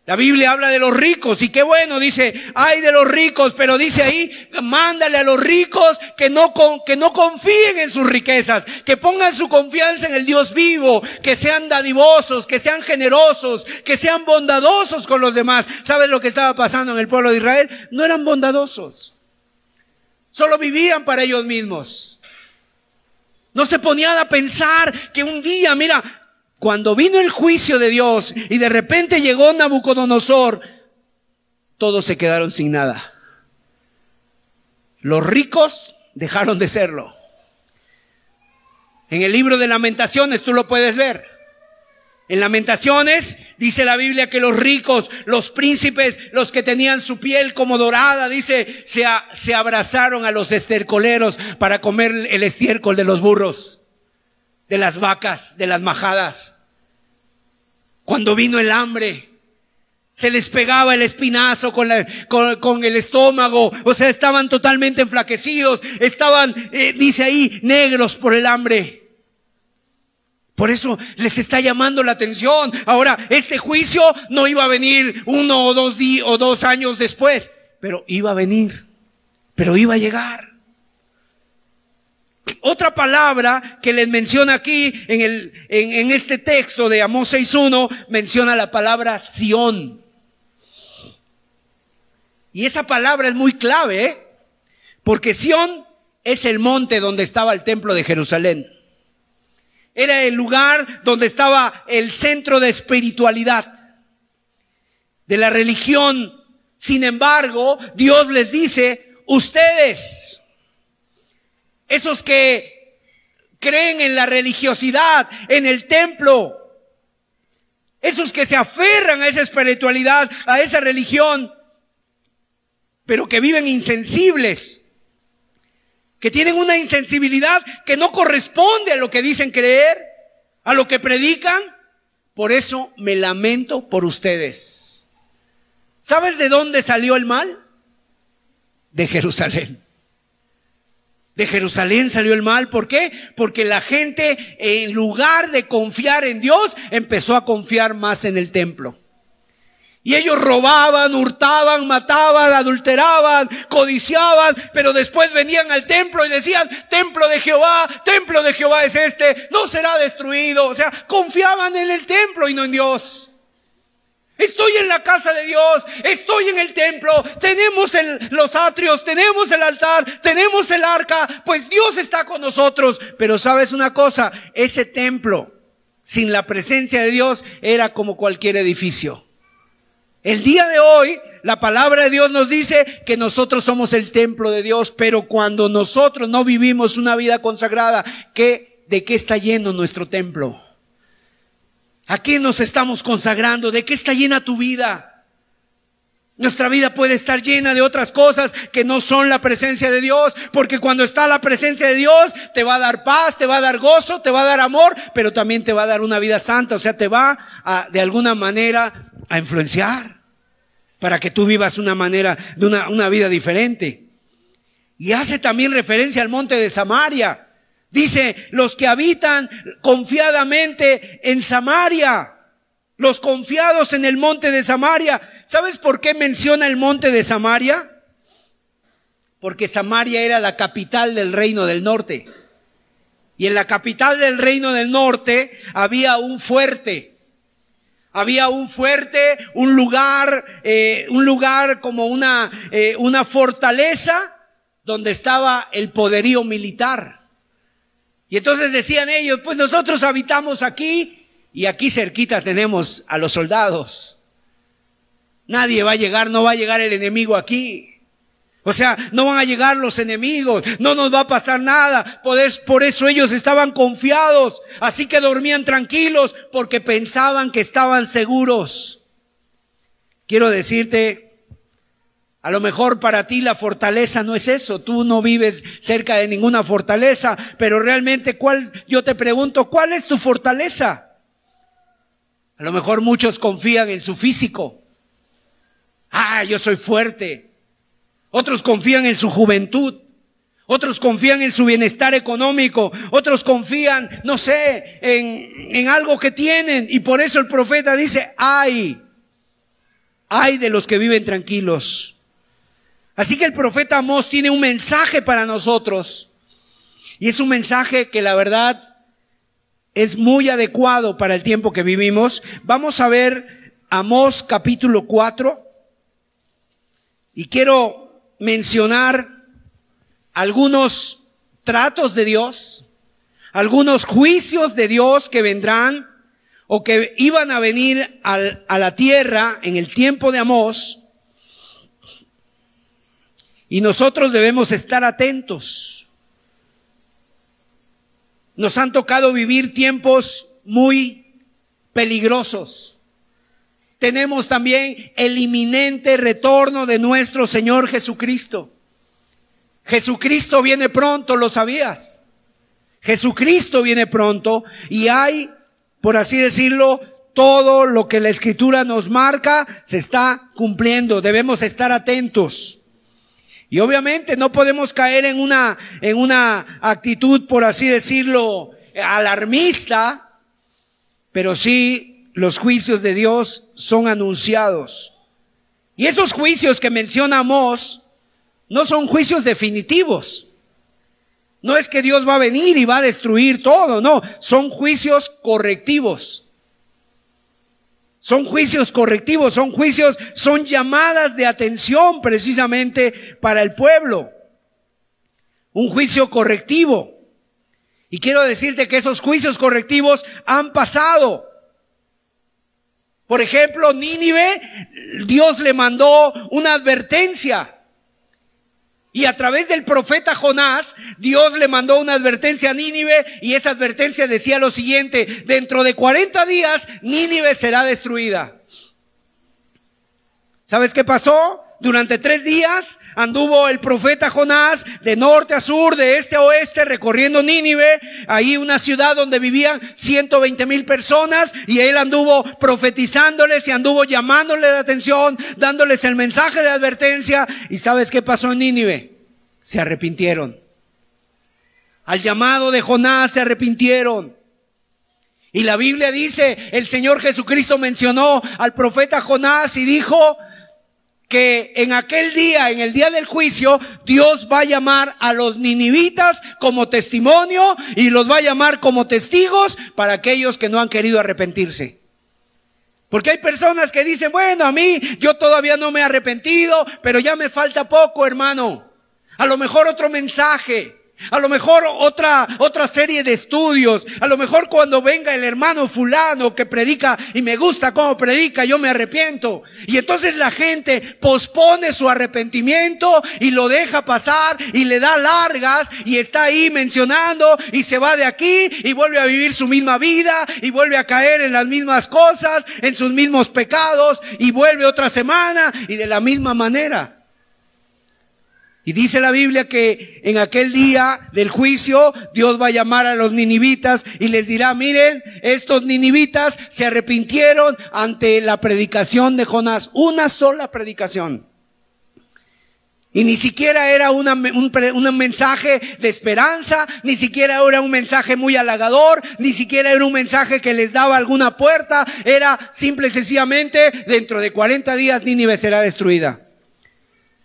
La Biblia habla de los ricos y qué bueno, dice, hay de los ricos, pero dice ahí, mándale a los ricos que no, que no confíen en sus riquezas, que pongan su confianza en el Dios vivo, que sean dadivosos, que sean generosos, que sean bondadosos con los demás. ¿Sabes lo que estaba pasando en el pueblo de Israel? No eran bondadosos, solo vivían para ellos mismos. No se ponían a pensar que un día, mira, cuando vino el juicio de Dios y de repente llegó Nabucodonosor, todos se quedaron sin nada. Los ricos dejaron de serlo. En el libro de lamentaciones tú lo puedes ver. En lamentaciones dice la Biblia que los ricos, los príncipes, los que tenían su piel como dorada, dice, se, abrazaron a los estercoleros para comer el estiércol de los burros, de las vacas, de las majadas. Cuando vino el hambre, se les pegaba el espinazo con, con, el estómago, o sea, estaban totalmente enflaquecidos, estaban, eh, dice ahí, negros por el hambre. Por eso les está llamando la atención. Ahora, este juicio no iba a venir uno o dos, días o dos años después, pero iba a venir, pero iba a llegar. Otra palabra que les menciona aquí en, el, en, este texto de Amós 6.1 menciona la palabra Sión. Y esa palabra es muy clave, ¿eh? porque Sión es el monte donde estaba el templo de Jerusalén. Era el lugar donde estaba el centro de espiritualidad, de la religión. Sin embargo, Dios les dice, ustedes, esos que creen en la religiosidad, en el templo, esos que se aferran a esa espiritualidad, a esa religión, pero que viven insensibles, que tienen una insensibilidad que no corresponde a lo que dicen creer, a lo que predican. Por eso me lamento por ustedes. ¿Sabes de dónde salió el mal? De Jerusalén. De Jerusalén salió el mal. ¿Por qué? Porque la gente, en lugar de confiar en Dios, empezó a confiar más en el templo. Y ellos robaban, hurtaban, mataban, adulteraban, codiciaban, pero después venían al templo y decían, templo de Jehová, templo de Jehová es este, no será destruido. O sea, confiaban en el templo y no en Dios. Estoy en la casa de Dios, estoy en el templo, tenemos los atrios, tenemos el altar, tenemos el arca, pues Dios está con nosotros. Pero sabes una cosa, ese templo sin la presencia de Dios era como cualquier edificio. El día de hoy, la palabra de Dios nos dice que nosotros somos el templo de Dios, pero cuando nosotros no vivimos una vida consagrada, ¿qué, ¿de qué está lleno nuestro templo? ¿A qué nos estamos consagrando? ¿De qué está llena tu vida? Nuestra vida puede estar llena de otras cosas que no son la presencia de Dios, porque cuando está la presencia de Dios te va a dar paz, te va a dar gozo, te va a dar amor, pero también te va a dar una vida santa, o sea, te va a, de alguna manera a influenciar para que tú vivas una manera, de una, una vida diferente. Y hace también referencia al monte de Samaria. Dice, los que habitan confiadamente en Samaria, los confiados en el monte de Samaria. ¿Sabes por qué menciona el monte de Samaria? Porque Samaria era la capital del reino del norte. Y en la capital del reino del norte había un fuerte había un fuerte, un lugar, eh, un lugar como una, eh, una fortaleza donde estaba el poderío militar. Y entonces decían ellos, pues nosotros habitamos aquí y aquí cerquita tenemos a los soldados. Nadie va a llegar, no va a llegar el enemigo aquí. O sea, no van a llegar los enemigos, no nos va a pasar nada. Por eso ellos estaban confiados, así que dormían tranquilos porque pensaban que estaban seguros. Quiero decirte, a lo mejor para ti la fortaleza no es eso, tú no vives cerca de ninguna fortaleza, pero realmente cuál, yo te pregunto, ¿cuál es tu fortaleza? A lo mejor muchos confían en su físico. Ah, yo soy fuerte. Otros confían en su juventud. Otros confían en su bienestar económico. Otros confían, no sé, en, en algo que tienen. Y por eso el profeta dice, ay, ay de los que viven tranquilos. Así que el profeta Amós tiene un mensaje para nosotros. Y es un mensaje que la verdad es muy adecuado para el tiempo que vivimos. Vamos a ver Amós capítulo 4. Y quiero mencionar algunos tratos de Dios, algunos juicios de Dios que vendrán o que iban a venir a la tierra en el tiempo de Amós. Y nosotros debemos estar atentos. Nos han tocado vivir tiempos muy peligrosos. Tenemos también el inminente retorno de nuestro Señor Jesucristo. Jesucristo viene pronto, ¿lo sabías? Jesucristo viene pronto y hay, por así decirlo, todo lo que la escritura nos marca se está cumpliendo. Debemos estar atentos. Y obviamente no podemos caer en una, en una actitud, por así decirlo, alarmista, pero sí los juicios de Dios son anunciados. Y esos juicios que mencionamos no son juicios definitivos. No es que Dios va a venir y va a destruir todo, no, son juicios correctivos. Son juicios correctivos, son juicios, son llamadas de atención precisamente para el pueblo. Un juicio correctivo. Y quiero decirte que esos juicios correctivos han pasado. Por ejemplo, Nínive, Dios le mandó una advertencia. Y a través del profeta Jonás, Dios le mandó una advertencia a Nínive y esa advertencia decía lo siguiente, dentro de 40 días Nínive será destruida. ¿Sabes qué pasó? Durante tres días anduvo el profeta Jonás de norte a sur, de este a oeste, recorriendo Nínive, ahí una ciudad donde vivían 120 mil personas, y él anduvo profetizándoles y anduvo llamándoles la atención, dándoles el mensaje de advertencia. ¿Y sabes qué pasó en Nínive? Se arrepintieron. Al llamado de Jonás se arrepintieron. Y la Biblia dice, el Señor Jesucristo mencionó al profeta Jonás y dijo, que en aquel día, en el día del juicio, Dios va a llamar a los ninivitas como testimonio y los va a llamar como testigos para aquellos que no han querido arrepentirse. Porque hay personas que dicen, bueno, a mí yo todavía no me he arrepentido, pero ya me falta poco, hermano. A lo mejor otro mensaje. A lo mejor otra, otra serie de estudios. A lo mejor cuando venga el hermano fulano que predica y me gusta cómo predica, yo me arrepiento. Y entonces la gente pospone su arrepentimiento y lo deja pasar y le da largas y está ahí mencionando y se va de aquí y vuelve a vivir su misma vida y vuelve a caer en las mismas cosas, en sus mismos pecados y vuelve otra semana y de la misma manera. Y dice la Biblia que en aquel día del juicio Dios va a llamar a los ninivitas y les dirá, miren, estos ninivitas se arrepintieron ante la predicación de Jonás. Una sola predicación. Y ni siquiera era una, un, un, mensaje de esperanza, ni siquiera era un mensaje muy halagador, ni siquiera era un mensaje que les daba alguna puerta, era simple y sencillamente, dentro de 40 días Nínive será destruida.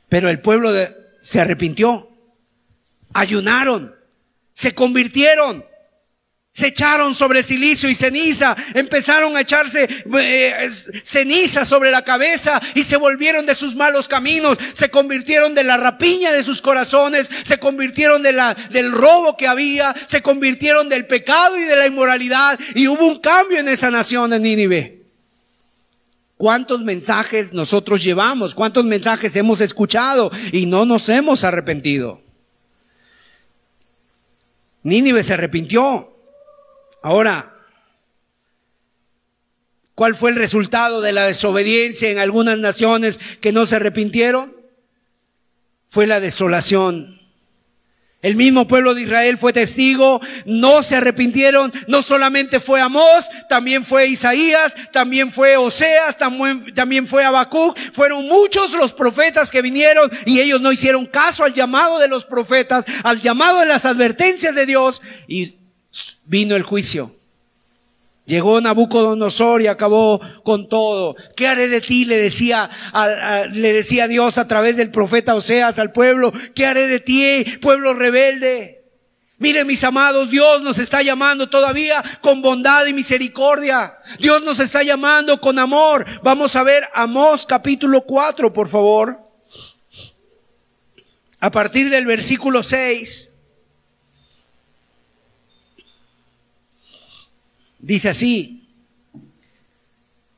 Pero el pueblo de, se arrepintió, ayunaron, se convirtieron, se echaron sobre silicio y ceniza, empezaron a echarse eh, ceniza sobre la cabeza y se volvieron de sus malos caminos, se convirtieron de la rapiña de sus corazones, se convirtieron de la, del robo que había, se convirtieron del pecado y de la inmoralidad. Y hubo un cambio en esa nación de Nínive. ¿Cuántos mensajes nosotros llevamos? ¿Cuántos mensajes hemos escuchado y no nos hemos arrepentido? Nínive se arrepintió. Ahora, ¿cuál fue el resultado de la desobediencia en algunas naciones que no se arrepintieron? Fue la desolación. El mismo pueblo de Israel fue testigo, no se arrepintieron, no solamente fue Amós, también fue Isaías, también fue Oseas, también, también fue Habacuc, fueron muchos los profetas que vinieron y ellos no hicieron caso al llamado de los profetas, al llamado de las advertencias de Dios y vino el juicio. Llegó Nabucodonosor y acabó con todo. ¿Qué haré de ti? Le decía, le decía Dios a través del profeta Oseas al pueblo. ¿Qué haré de ti, pueblo rebelde? Miren mis amados, Dios nos está llamando todavía con bondad y misericordia. Dios nos está llamando con amor. Vamos a ver Amós capítulo 4, por favor. A partir del versículo 6. Dice así,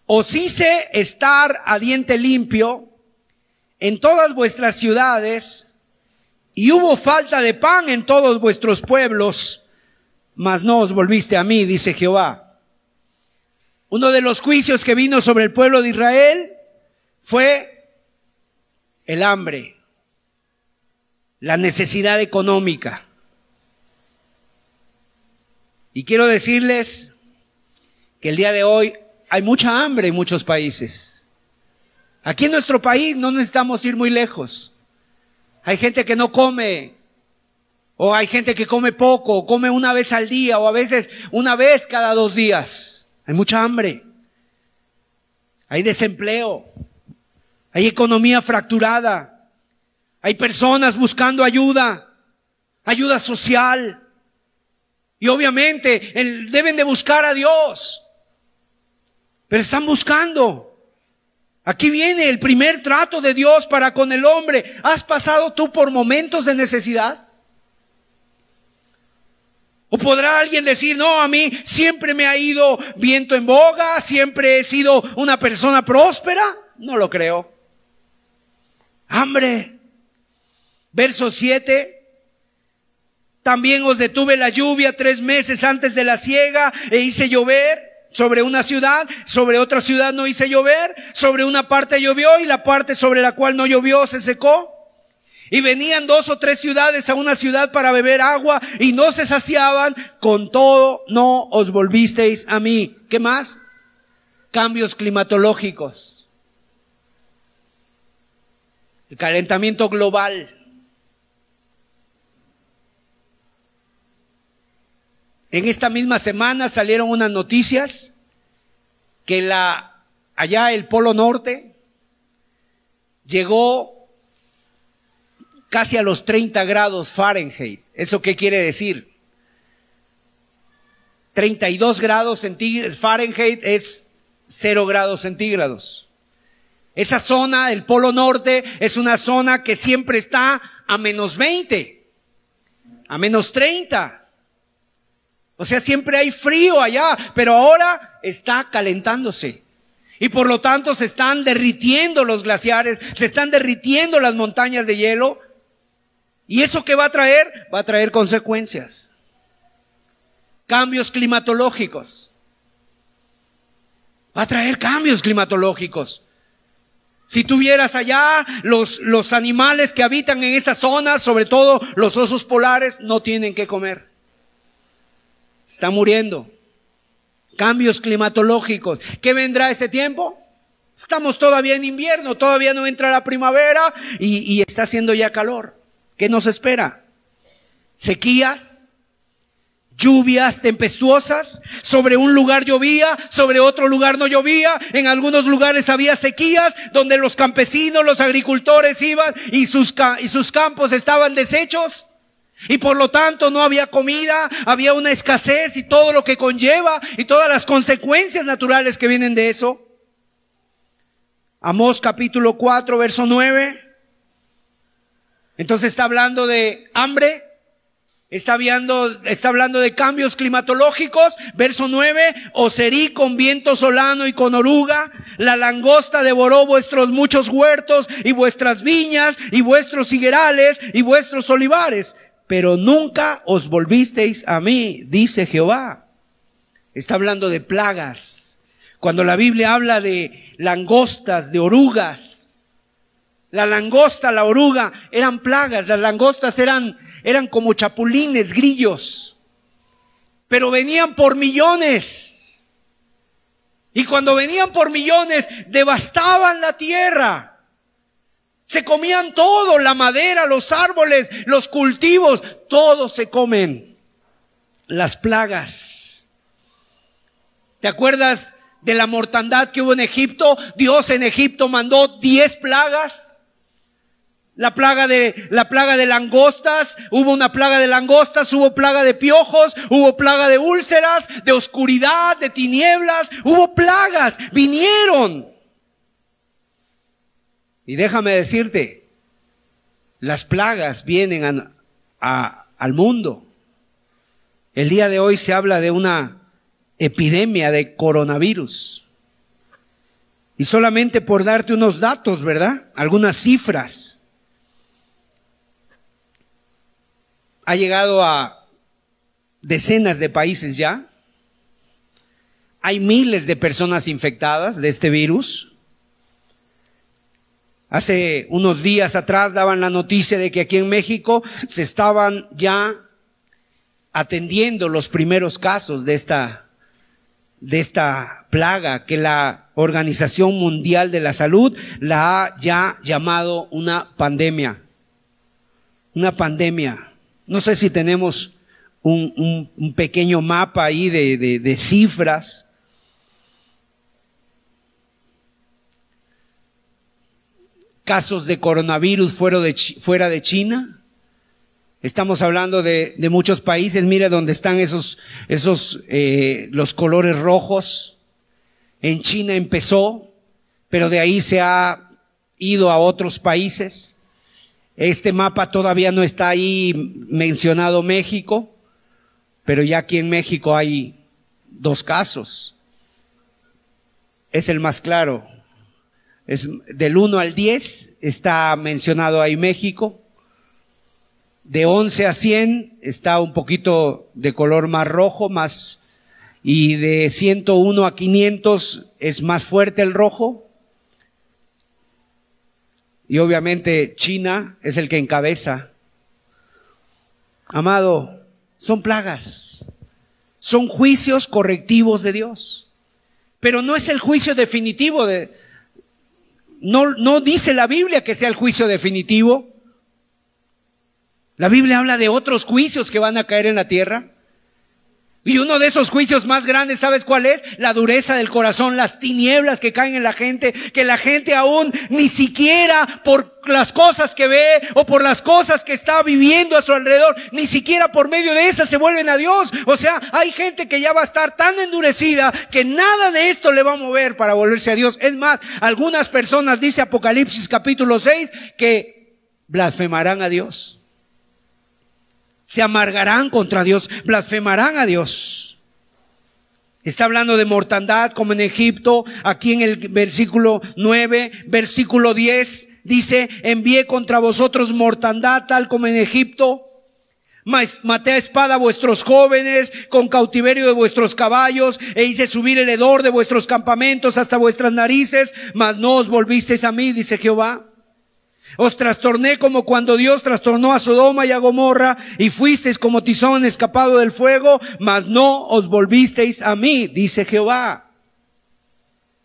os hice estar a diente limpio en todas vuestras ciudades, y hubo falta de pan en todos vuestros pueblos, mas no os volviste a mí, dice Jehová. Uno de los juicios que vino sobre el pueblo de Israel fue el hambre, la necesidad económica. Y quiero decirles que el día de hoy hay mucha hambre en muchos países. Aquí en nuestro país no necesitamos ir muy lejos. Hay gente que no come, o hay gente que come poco, o come una vez al día, o a veces una vez cada dos días. Hay mucha hambre. Hay desempleo. Hay economía fracturada. Hay personas buscando ayuda, ayuda social. Y obviamente deben de buscar a Dios. Pero están buscando. Aquí viene el primer trato de Dios para con el hombre. ¿Has pasado tú por momentos de necesidad? ¿O podrá alguien decir, no, a mí siempre me ha ido viento en boga, siempre he sido una persona próspera? No lo creo. Hambre. Verso 7. También os detuve la lluvia tres meses antes de la siega e hice llover sobre una ciudad, sobre otra ciudad no hice llover, sobre una parte llovió y la parte sobre la cual no llovió se secó. Y venían dos o tres ciudades a una ciudad para beber agua y no se saciaban, con todo no os volvisteis a mí. ¿Qué más? Cambios climatológicos. El calentamiento global. En esta misma semana salieron unas noticias que la, allá el Polo Norte llegó casi a los 30 grados Fahrenheit. ¿Eso qué quiere decir? 32 grados centígrados Fahrenheit es 0 grados centígrados. Esa zona, el Polo Norte, es una zona que siempre está a menos 20, a menos 30. O sea, siempre hay frío allá, pero ahora está calentándose. Y por lo tanto se están derritiendo los glaciares, se están derritiendo las montañas de hielo. ¿Y eso qué va a traer? Va a traer consecuencias. Cambios climatológicos. Va a traer cambios climatológicos. Si tuvieras allá los, los animales que habitan en esa zona, sobre todo los osos polares, no tienen que comer está muriendo. Cambios climatológicos. ¿Qué vendrá este tiempo? Estamos todavía en invierno, todavía no entra la primavera y, y está haciendo ya calor. ¿Qué nos espera? Sequías, lluvias tempestuosas, sobre un lugar llovía, sobre otro lugar no llovía, en algunos lugares había sequías donde los campesinos, los agricultores iban y sus, y sus campos estaban deshechos. Y por lo tanto no había comida, había una escasez y todo lo que conlleva y todas las consecuencias naturales que vienen de eso. Amós capítulo 4, verso 9. Entonces está hablando de hambre, está hablando, está hablando de cambios climatológicos. Verso 9, os herí con viento solano y con oruga. La langosta devoró vuestros muchos huertos y vuestras viñas y vuestros higuerales y vuestros olivares pero nunca os volvisteis a mí, dice Jehová. Está hablando de plagas. Cuando la Biblia habla de langostas, de orugas, la langosta, la oruga eran plagas, las langostas eran, eran como chapulines, grillos, pero venían por millones. Y cuando venían por millones, devastaban la tierra. Se comían todo, la madera, los árboles, los cultivos, todo se comen. Las plagas. ¿Te acuerdas de la mortandad que hubo en Egipto? Dios en Egipto mandó diez plagas. La plaga de, la plaga de langostas, hubo una plaga de langostas, hubo plaga de piojos, hubo plaga de úlceras, de oscuridad, de tinieblas, hubo plagas, vinieron. Y déjame decirte, las plagas vienen al mundo. El día de hoy se habla de una epidemia de coronavirus. Y solamente por darte unos datos, ¿verdad? Algunas cifras. Ha llegado a decenas de países ya. Hay miles de personas infectadas de este virus. Hace unos días atrás daban la noticia de que aquí en México se estaban ya atendiendo los primeros casos de esta, de esta plaga que la Organización Mundial de la Salud la ha ya llamado una pandemia. Una pandemia. No sé si tenemos un, un, pequeño mapa ahí de, de, de cifras. Casos de coronavirus fuera de, fuera de China. Estamos hablando de, muchos países, mire dónde están esos, esos, eh, los colores rojos. En China empezó, pero de ahí se ha ido a otros países. Este mapa todavía no está ahí mencionado México, pero ya aquí en México hay dos casos. Es el más claro. Es del 1 al 10 está mencionado ahí México. De 11 a 100 está un poquito de color más rojo, más, y de 101 a 500 es más fuerte el rojo. Y obviamente China es el que encabeza. Amado, son plagas, son juicios correctivos de Dios. Pero no es el juicio definitivo de, no, no dice la Biblia que sea el juicio definitivo. La Biblia habla de otros juicios que van a caer en la tierra. Y uno de esos juicios más grandes, ¿sabes cuál es? La dureza del corazón, las tinieblas que caen en la gente, que la gente aún ni siquiera por las cosas que ve o por las cosas que está viviendo a su alrededor, ni siquiera por medio de esas se vuelven a Dios. O sea, hay gente que ya va a estar tan endurecida que nada de esto le va a mover para volverse a Dios. Es más, algunas personas, dice Apocalipsis capítulo 6, que blasfemarán a Dios se amargarán contra Dios, blasfemarán a Dios. Está hablando de mortandad como en Egipto, aquí en el versículo 9, versículo 10, dice, envié contra vosotros mortandad tal como en Egipto. Maté a espada a vuestros jóvenes con cautiverio de vuestros caballos e hice subir el hedor de vuestros campamentos hasta vuestras narices, mas no os volvisteis a mí, dice Jehová. Os trastorné como cuando Dios trastornó a Sodoma y a Gomorra y fuisteis como tizón escapado del fuego, mas no os volvisteis a mí, dice Jehová.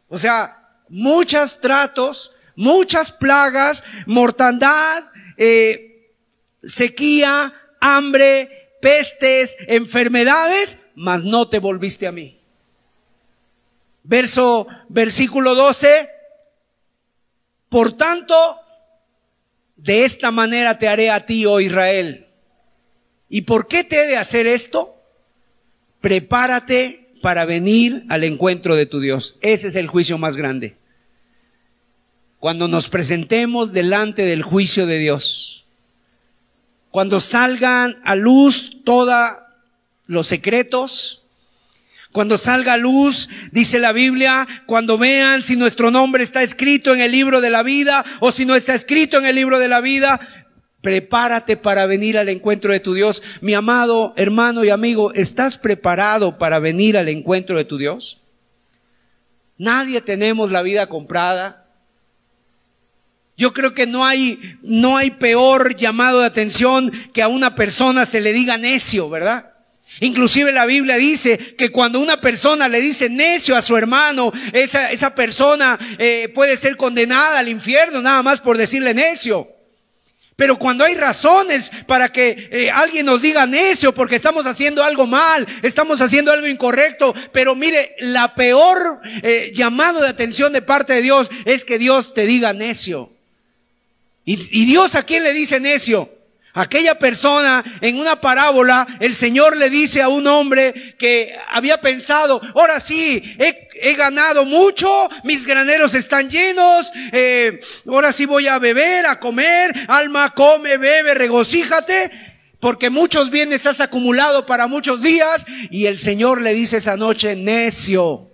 O sea, muchos tratos, muchas plagas, mortandad, eh, sequía, hambre, pestes, enfermedades, mas no te volviste a mí. Verso, versículo 12. Por tanto, de esta manera te haré a ti, oh Israel. ¿Y por qué te he de hacer esto? Prepárate para venir al encuentro de tu Dios. Ese es el juicio más grande. Cuando nos presentemos delante del juicio de Dios, cuando salgan a luz todos los secretos, cuando salga luz, dice la Biblia, cuando vean si nuestro nombre está escrito en el libro de la vida o si no está escrito en el libro de la vida, prepárate para venir al encuentro de tu Dios. Mi amado hermano y amigo, ¿estás preparado para venir al encuentro de tu Dios? Nadie tenemos la vida comprada. Yo creo que no hay, no hay peor llamado de atención que a una persona se le diga necio, ¿verdad? Inclusive la Biblia dice que cuando una persona le dice necio a su hermano, esa, esa persona eh, puede ser condenada al infierno nada más por decirle necio. Pero cuando hay razones para que eh, alguien nos diga necio porque estamos haciendo algo mal, estamos haciendo algo incorrecto, pero mire, la peor eh, llamado de atención de parte de Dios es que Dios te diga necio. ¿Y, y Dios a quién le dice necio? Aquella persona en una parábola, el Señor le dice a un hombre que había pensado, ahora sí, he, ganado mucho, mis graneros están llenos, eh, ahora sí voy a beber, a comer, alma come, bebe, regocíjate, porque muchos bienes has acumulado para muchos días. Y el Señor le dice esa noche, necio,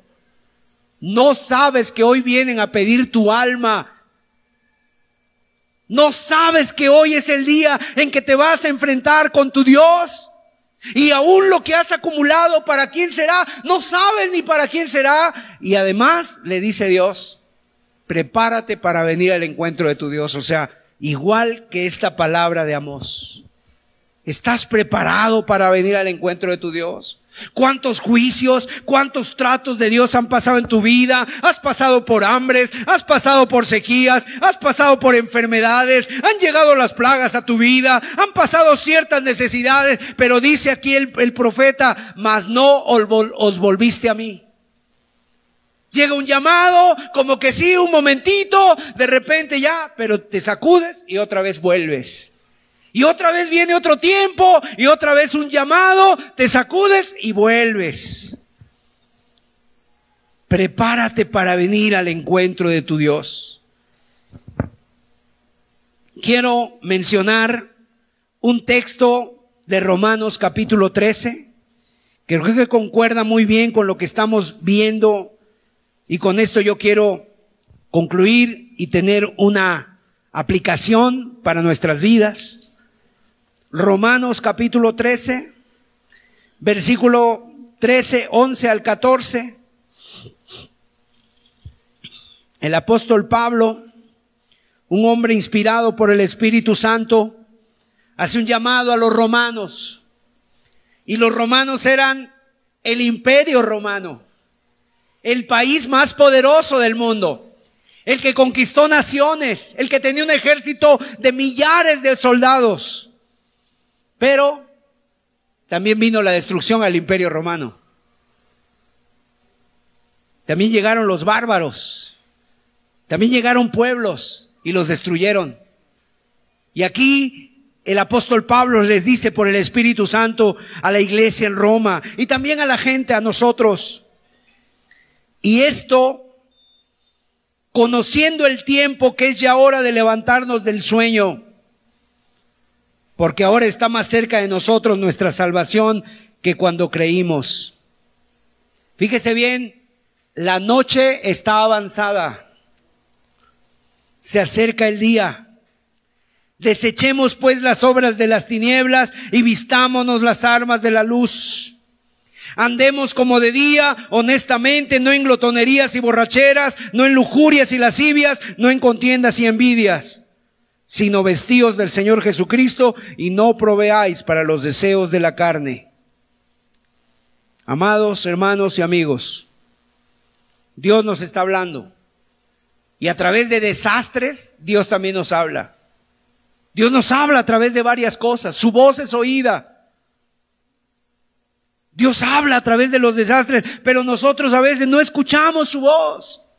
no sabes que hoy vienen a pedir tu alma ¿No sabes que hoy es el día en que te vas a enfrentar con tu Dios? Y aún lo que has acumulado, ¿para quién será? No sabes ni para quién será. Y además le dice Dios, prepárate para venir al encuentro de tu Dios. O sea, igual que esta palabra de Amós. ¿Estás preparado para venir al encuentro de tu Dios? ¿Cuántos juicios, cuántos tratos de Dios han pasado en tu vida? Has pasado por hambres, has pasado por sequías, has pasado por enfermedades, han llegado las plagas a tu vida, han pasado ciertas necesidades, pero dice aquí el, profeta, mas no os volviste a mí. Llega un llamado, como que sí, un momentito, de repente ya, pero te sacudes y otra vez vuelves. Y otra vez viene otro tiempo y otra vez un llamado, te sacudes y vuelves. Prepárate para venir al encuentro de tu Dios. Quiero mencionar un texto de Romanos capítulo 13, que creo que concuerda muy bien con lo que estamos viendo y con esto yo quiero concluir y tener una aplicación para nuestras vidas. Romanos capítulo 13, versículo 13, 11 al 14. El apóstol Pablo, un hombre inspirado por el Espíritu Santo, hace un llamado a los romanos. Y los romanos eran el imperio romano, el país más poderoso del mundo, el que conquistó naciones, el que tenía un ejército de millares de soldados. Pero también vino la destrucción al imperio romano. También llegaron los bárbaros. También llegaron pueblos y los destruyeron. Y aquí el apóstol Pablo les dice por el Espíritu Santo a la iglesia en Roma y también a la gente, a nosotros. Y esto, conociendo el tiempo que es ya hora de levantarnos del sueño, porque ahora está más cerca de nosotros nuestra salvación que cuando creímos. Fíjese bien, la noche está avanzada. Se acerca el día. Desechemos pues las obras de las tinieblas y vistámonos las armas de la luz. Andemos como de día, honestamente, no en glotonerías y borracheras, no en lujurias y lascivias, no en contiendas y envidias sino vestíos del Señor Jesucristo y no proveáis para los deseos de la carne. Amados hermanos y amigos, Dios nos está hablando. Y a través de desastres, Dios también nos habla. Dios nos habla a través de varias cosas. Su voz es oída. Dios habla a través de los desastres, pero nosotros a veces no escuchamos su voz.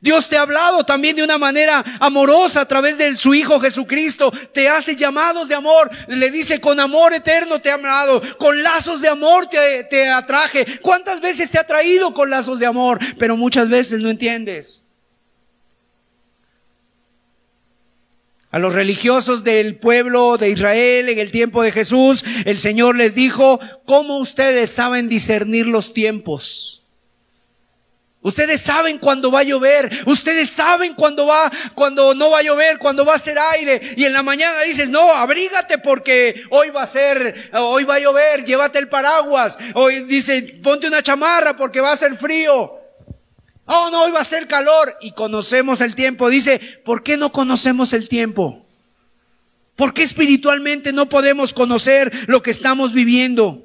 Dios te ha hablado también de una manera amorosa a través de su Hijo Jesucristo. Te hace llamados de amor. Le dice, con amor eterno te ha amado. Con lazos de amor te, te atraje. ¿Cuántas veces te ha traído con lazos de amor? Pero muchas veces no entiendes. A los religiosos del pueblo de Israel en el tiempo de Jesús, el Señor les dijo, ¿cómo ustedes saben discernir los tiempos? Ustedes saben cuándo va a llover, ustedes saben cuándo va, cuando no va a llover, cuando va a ser aire. Y en la mañana dices, no, abrígate porque hoy va a ser, hoy va a llover, llévate el paraguas. Hoy dice, ponte una chamarra porque va a ser frío. Oh, no, hoy va a ser calor. Y conocemos el tiempo. Dice, ¿por qué no conocemos el tiempo? ¿Por qué espiritualmente no podemos conocer lo que estamos viviendo?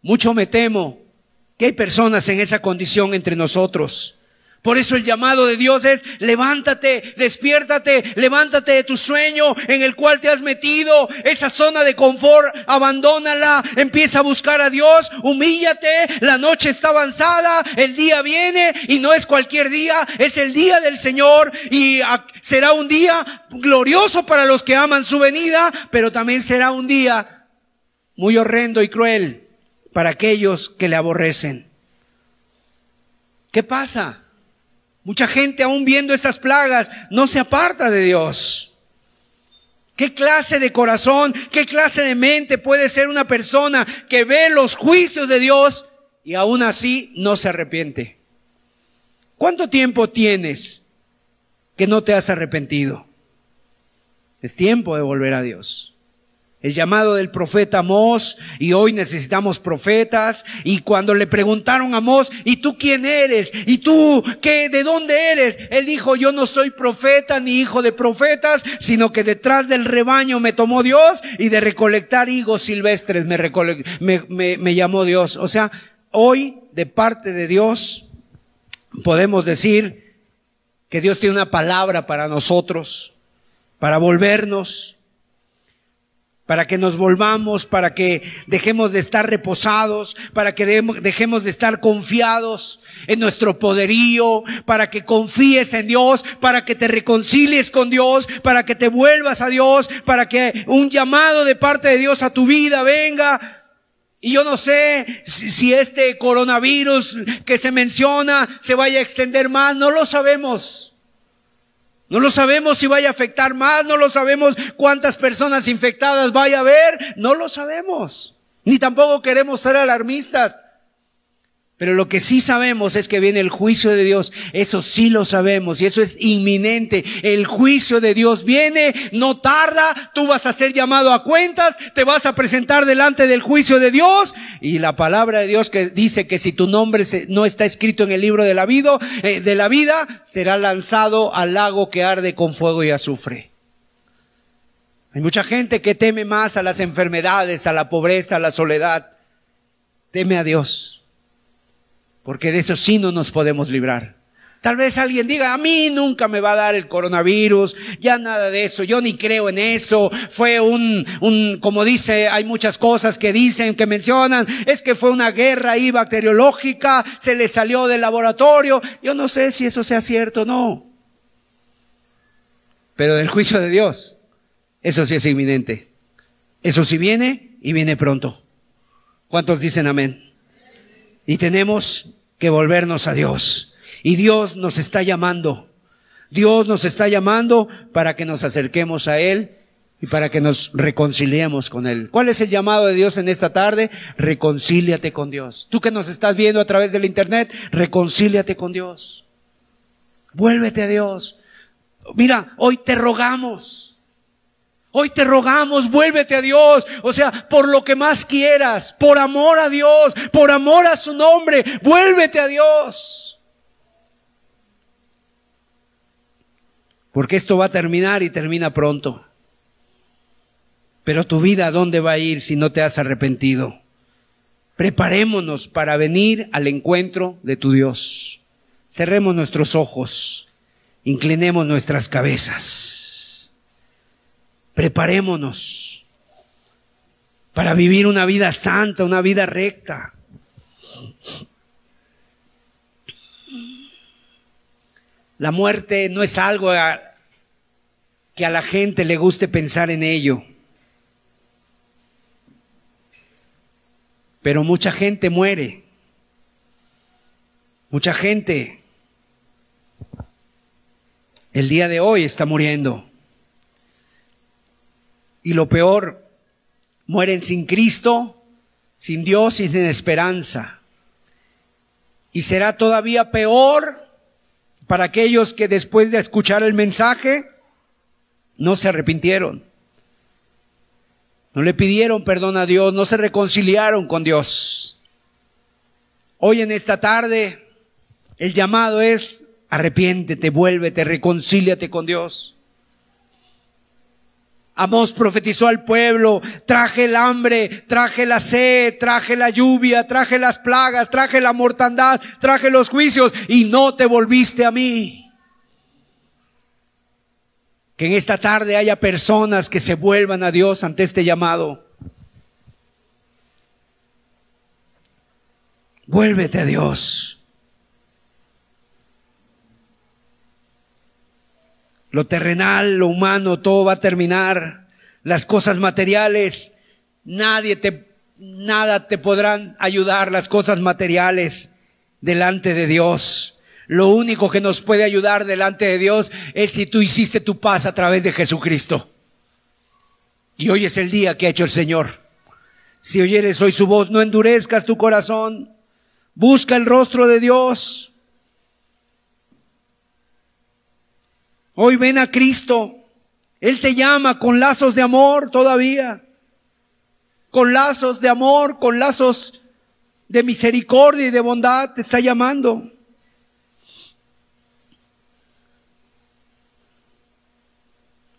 Mucho me temo que hay personas en esa condición entre nosotros. Por eso el llamado de Dios es, levántate, despiértate, levántate de tu sueño en el cual te has metido, esa zona de confort, abandónala, empieza a buscar a Dios, humíllate, la noche está avanzada, el día viene y no es cualquier día, es el día del Señor y será un día glorioso para los que aman su venida, pero también será un día muy horrendo y cruel para aquellos que le aborrecen. ¿Qué pasa? Mucha gente aún viendo estas plagas no se aparta de Dios. ¿Qué clase de corazón, qué clase de mente puede ser una persona que ve los juicios de Dios y aún así no se arrepiente? ¿Cuánto tiempo tienes que no te has arrepentido? Es tiempo de volver a Dios. El llamado del profeta Amós y hoy necesitamos profetas y cuando le preguntaron a Amós, ¿y tú quién eres? ¿Y tú qué? ¿De dónde eres? Él dijo, yo no soy profeta ni hijo de profetas, sino que detrás del rebaño me tomó Dios y de recolectar higos silvestres me, me, me llamó Dios. O sea, hoy de parte de Dios podemos decir que Dios tiene una palabra para nosotros, para volvernos para que nos volvamos, para que dejemos de estar reposados, para que dejemos de estar confiados en nuestro poderío, para que confíes en Dios, para que te reconcilies con Dios, para que te vuelvas a Dios, para que un llamado de parte de Dios a tu vida venga. Y yo no sé si este coronavirus que se menciona se vaya a extender más, no lo sabemos. No lo sabemos si vaya a afectar más, no lo sabemos cuántas personas infectadas vaya a haber, no lo sabemos. Ni tampoco queremos ser alarmistas. Pero lo que sí sabemos es que viene el juicio de Dios. Eso sí lo sabemos y eso es inminente. El juicio de Dios viene, no tarda, tú vas a ser llamado a cuentas, te vas a presentar delante del juicio de Dios y la palabra de Dios que dice que si tu nombre no está escrito en el libro de la vida, eh, de la vida, será lanzado al lago que arde con fuego y azufre. Hay mucha gente que teme más a las enfermedades, a la pobreza, a la soledad. Teme a Dios porque de eso sí no nos podemos librar. Tal vez alguien diga, a mí nunca me va a dar el coronavirus, ya nada de eso, yo ni creo en eso, fue un, un, como dice, hay muchas cosas que dicen, que mencionan, es que fue una guerra ahí bacteriológica, se le salió del laboratorio, yo no sé si eso sea cierto o no. Pero del juicio de Dios, eso sí es inminente. Eso sí viene y viene pronto. ¿Cuántos dicen amén? Y tenemos que volvernos a Dios. Y Dios nos está llamando. Dios nos está llamando para que nos acerquemos a Él y para que nos reconciliemos con Él. ¿Cuál es el llamado de Dios en esta tarde? Reconcíliate con Dios. Tú que nos estás viendo a través del Internet, reconcíliate con Dios. Vuélvete a Dios. Mira, hoy te rogamos Hoy te rogamos, vuélvete a Dios, o sea, por lo que más quieras, por amor a Dios, por amor a su nombre, vuélvete a Dios. Porque esto va a terminar y termina pronto. Pero tu vida, ¿a dónde va a ir si no te has arrepentido? Preparémonos para venir al encuentro de tu Dios. Cerremos nuestros ojos, inclinemos nuestras cabezas. Preparémonos para vivir una vida santa, una vida recta. La muerte no es algo que a la gente le guste pensar en ello. Pero mucha gente muere. Mucha gente el día de hoy está muriendo. Y lo peor, mueren sin Cristo, sin Dios y sin esperanza. Y será todavía peor para aquellos que después de escuchar el mensaje no se arrepintieron. No le pidieron perdón a Dios, no se reconciliaron con Dios. Hoy en esta tarde el llamado es arrepiéntete, vuélvete, reconcíliate con Dios. Amós profetizó al pueblo, traje el hambre, traje la sed, traje la lluvia, traje las plagas, traje la mortandad, traje los juicios y no te volviste a mí. Que en esta tarde haya personas que se vuelvan a Dios ante este llamado. Vuélvete a Dios. Lo terrenal, lo humano, todo va a terminar. Las cosas materiales, nadie te, nada te podrán ayudar las cosas materiales delante de Dios. Lo único que nos puede ayudar delante de Dios es si tú hiciste tu paz a través de Jesucristo. Y hoy es el día que ha hecho el Señor. Si oyeres hoy su voz, no endurezcas tu corazón. Busca el rostro de Dios. Hoy ven a Cristo. Él te llama con lazos de amor todavía. con lazos de amor, con lazos de misericordia y de bondad, te está llamando.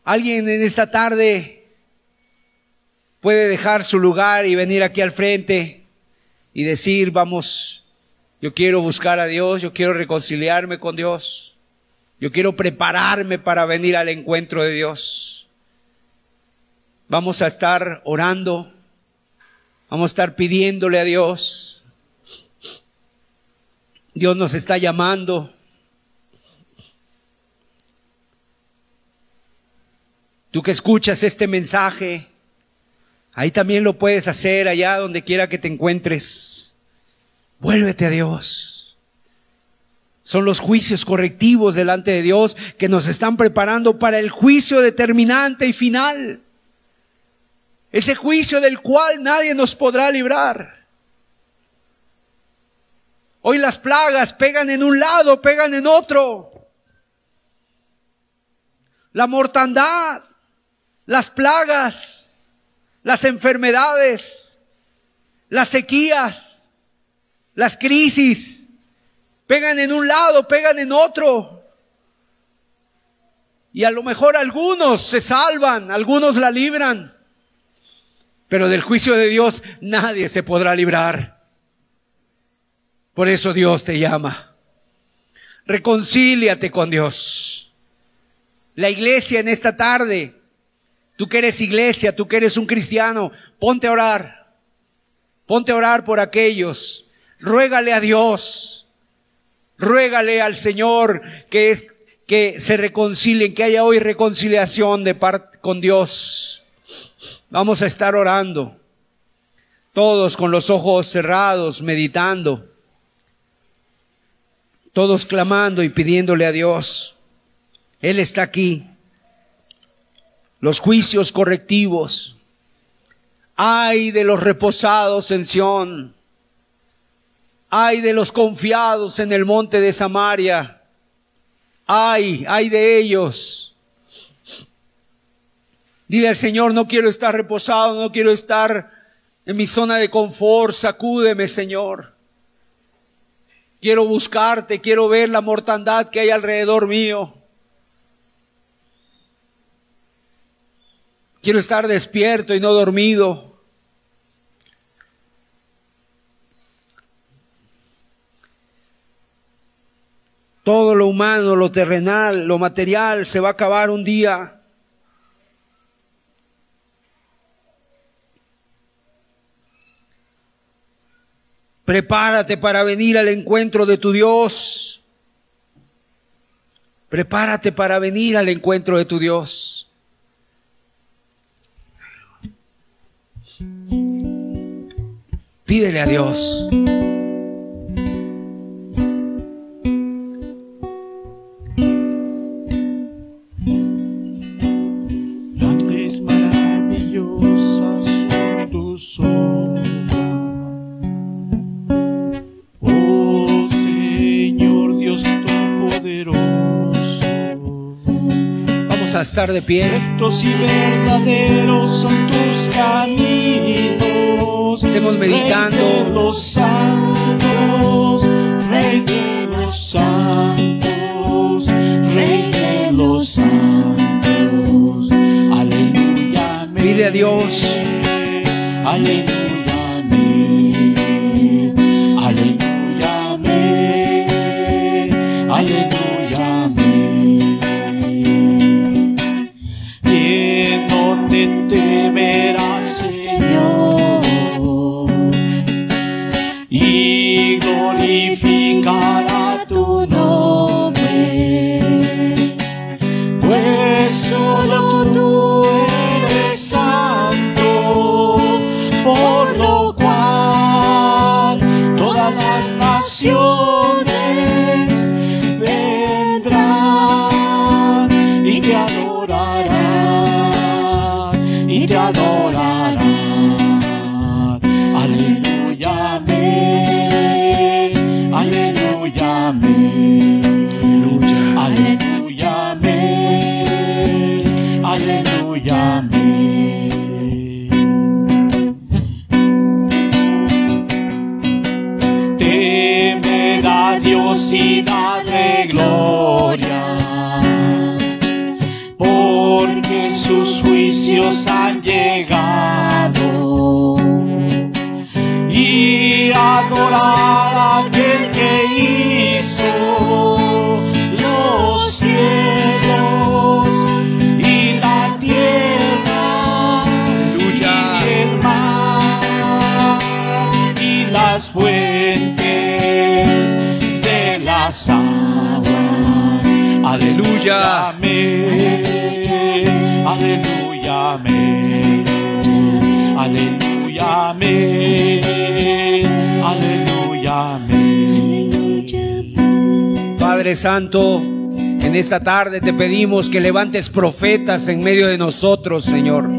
Alguien en esta tarde puede dejar su lugar y venir aquí al frente y decir, vamos, yo quiero buscar a Dios, yo quiero reconciliarme con Dios, yo quiero prepararme para venir al encuentro de Dios. Vamos a estar orando, vamos a estar pidiéndole a Dios. Dios nos está llamando. Tú que escuchas este mensaje, ahí también lo puedes hacer allá donde quiera que te encuentres. Vuélvete a Dios. Son los juicios correctivos delante de Dios que nos están preparando para el juicio determinante y final. Ese juicio del cual nadie nos podrá librar. Hoy las plagas pegan en un lado, pegan en otro. La mortandad, las plagas, las enfermedades, las sequías, las crisis, pegan en un lado, pegan en otro. Y a lo mejor algunos se salvan, algunos la libran, pero del juicio de Dios nadie se podrá librar. Por eso Dios te llama. Reconcíliate con Dios. La iglesia en esta tarde Tú que eres iglesia, tú que eres un cristiano, ponte a orar. Ponte a orar por aquellos. Ruégale a Dios. Ruégale al Señor que es que se reconcilien, que haya hoy reconciliación de parte con Dios. Vamos a estar orando. Todos con los ojos cerrados, meditando. Todos clamando y pidiéndole a Dios. Él está aquí los juicios correctivos. Ay de los reposados en Sión. Ay de los confiados en el monte de Samaria. Ay, ay de ellos. Dile al Señor, no quiero estar reposado, no quiero estar en mi zona de confort, sacúdeme, Señor. Quiero buscarte, quiero ver la mortandad que hay alrededor mío. Quiero estar despierto y no dormido. Todo lo humano, lo terrenal, lo material se va a acabar un día. Prepárate para venir al encuentro de tu Dios. Prepárate para venir al encuentro de tu Dios. Pídele a Dios. Estar de pie. Rectos y verdaderos son tus caminos. Estemos meditando. Rey de los santos, Rey de los santos, Rey de los santos. Aleluya. Pide a Dios. Aleluya. Aleluya. Amén. Aleluya, amén. Aleluya, amén. Aleluya, amén. Padre Santo, en esta tarde te pedimos que levantes profetas en medio de nosotros, Señor.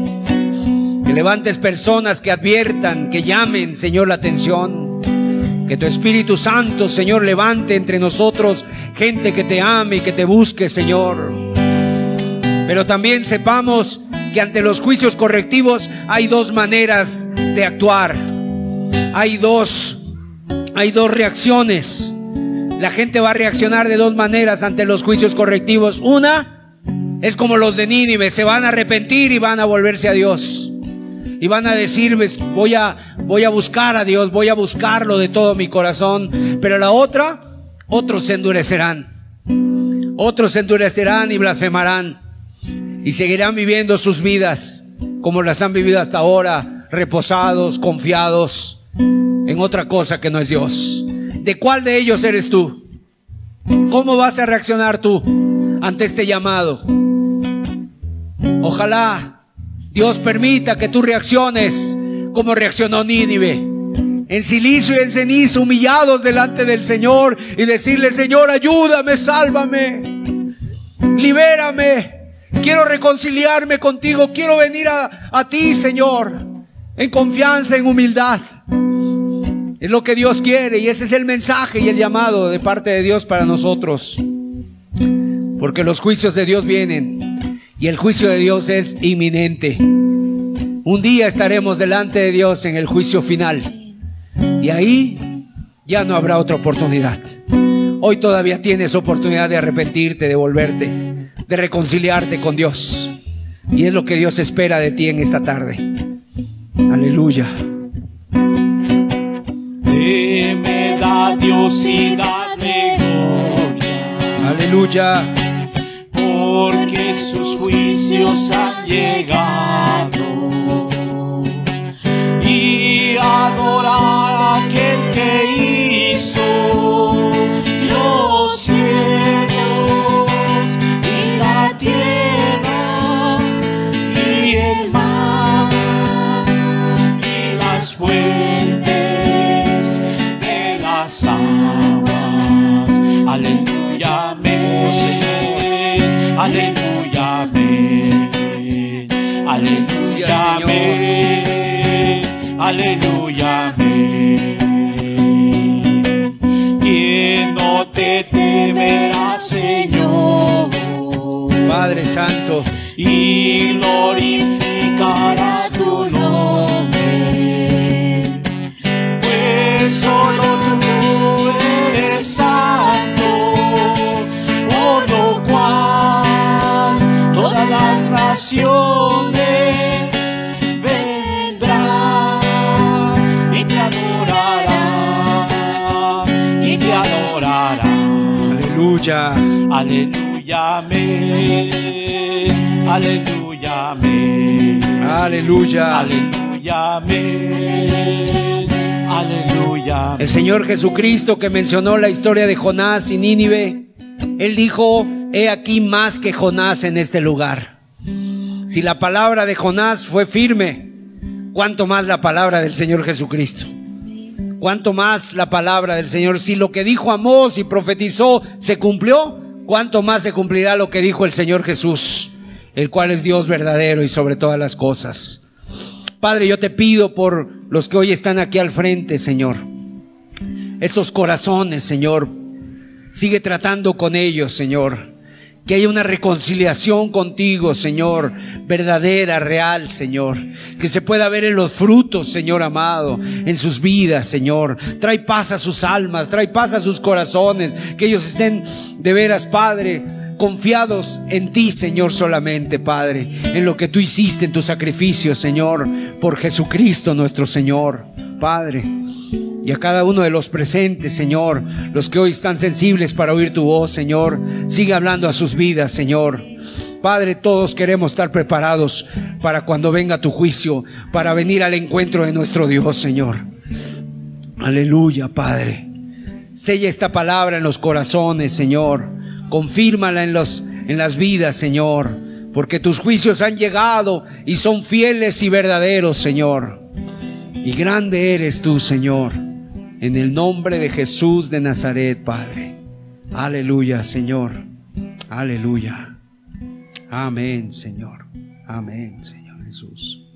Que levantes personas que adviertan, que llamen, Señor, la atención. Que tu Espíritu Santo, Señor, levante entre nosotros gente que te ame y que te busque, Señor. Pero también sepamos que ante los juicios correctivos hay dos maneras de actuar. Hay dos, hay dos reacciones. La gente va a reaccionar de dos maneras ante los juicios correctivos. Una es como los de Nínive, se van a arrepentir y van a volverse a Dios. Y van a decir, "Ves, voy a, voy a buscar a Dios, voy a buscarlo de todo mi corazón. Pero la otra, otros se endurecerán. Otros se endurecerán y blasfemarán. Y seguirán viviendo sus vidas como las han vivido hasta ahora, reposados, confiados en otra cosa que no es Dios. ¿De cuál de ellos eres tú? ¿Cómo vas a reaccionar tú ante este llamado? Ojalá Dios permita que tú reacciones como reaccionó Nínive. En silicio y en ceniza, humillados delante del Señor y decirle, Señor, ayúdame, sálvame, libérame. Quiero reconciliarme contigo, quiero venir a, a ti, Señor, en confianza, en humildad. Es lo que Dios quiere y ese es el mensaje y el llamado de parte de Dios para nosotros. Porque los juicios de Dios vienen y el juicio de Dios es inminente. Un día estaremos delante de Dios en el juicio final y ahí ya no habrá otra oportunidad. Hoy todavía tienes oportunidad de arrepentirte, de volverte, de reconciliarte con Dios. Y es lo que Dios espera de ti en esta tarde. Aleluya. Deme da Dios y dame gloria, Aleluya. Porque sus juicios han llegado. Y adorar a aquel que hizo los cielos y la tierra y el mar y las fuentes de las aguas. Aleluya, Aleluya, amén. ¿Quién no te temerá, Señor? Padre Santo. y glorificará Aleluya. Amén. Aleluya, amén. Aleluya. Aleluya, amén. Aleluya. El Señor Jesucristo que mencionó la historia de Jonás y Nínive, Él dijo, he aquí más que Jonás en este lugar. Si la palabra de Jonás fue firme, ¿cuánto más la palabra del Señor Jesucristo? ¿Cuánto más la palabra del Señor? Si lo que dijo Amós y profetizó se cumplió, ¿cuánto más se cumplirá lo que dijo el Señor Jesús, el cual es Dios verdadero y sobre todas las cosas? Padre, yo te pido por los que hoy están aquí al frente, Señor. Estos corazones, Señor. Sigue tratando con ellos, Señor. Que haya una reconciliación contigo, Señor, verdadera, real, Señor. Que se pueda ver en los frutos, Señor amado, en sus vidas, Señor. Trae paz a sus almas, trae paz a sus corazones. Que ellos estén de veras, Padre, confiados en ti, Señor, solamente, Padre, en lo que tú hiciste en tu sacrificio, Señor, por Jesucristo nuestro Señor, Padre. Y a cada uno de los presentes, Señor, los que hoy están sensibles para oír tu voz, Señor, sigue hablando a sus vidas, Señor. Padre, todos queremos estar preparados para cuando venga tu juicio, para venir al encuentro de nuestro Dios, Señor. Aleluya, Padre. Sella esta palabra en los corazones, Señor. Confírmala en, los, en las vidas, Señor. Porque tus juicios han llegado y son fieles y verdaderos, Señor. Y grande eres tú, Señor. En el nombre de Jesús de Nazaret, Padre. Aleluya, Señor. Aleluya. Amén, Señor. Amén, Señor Jesús.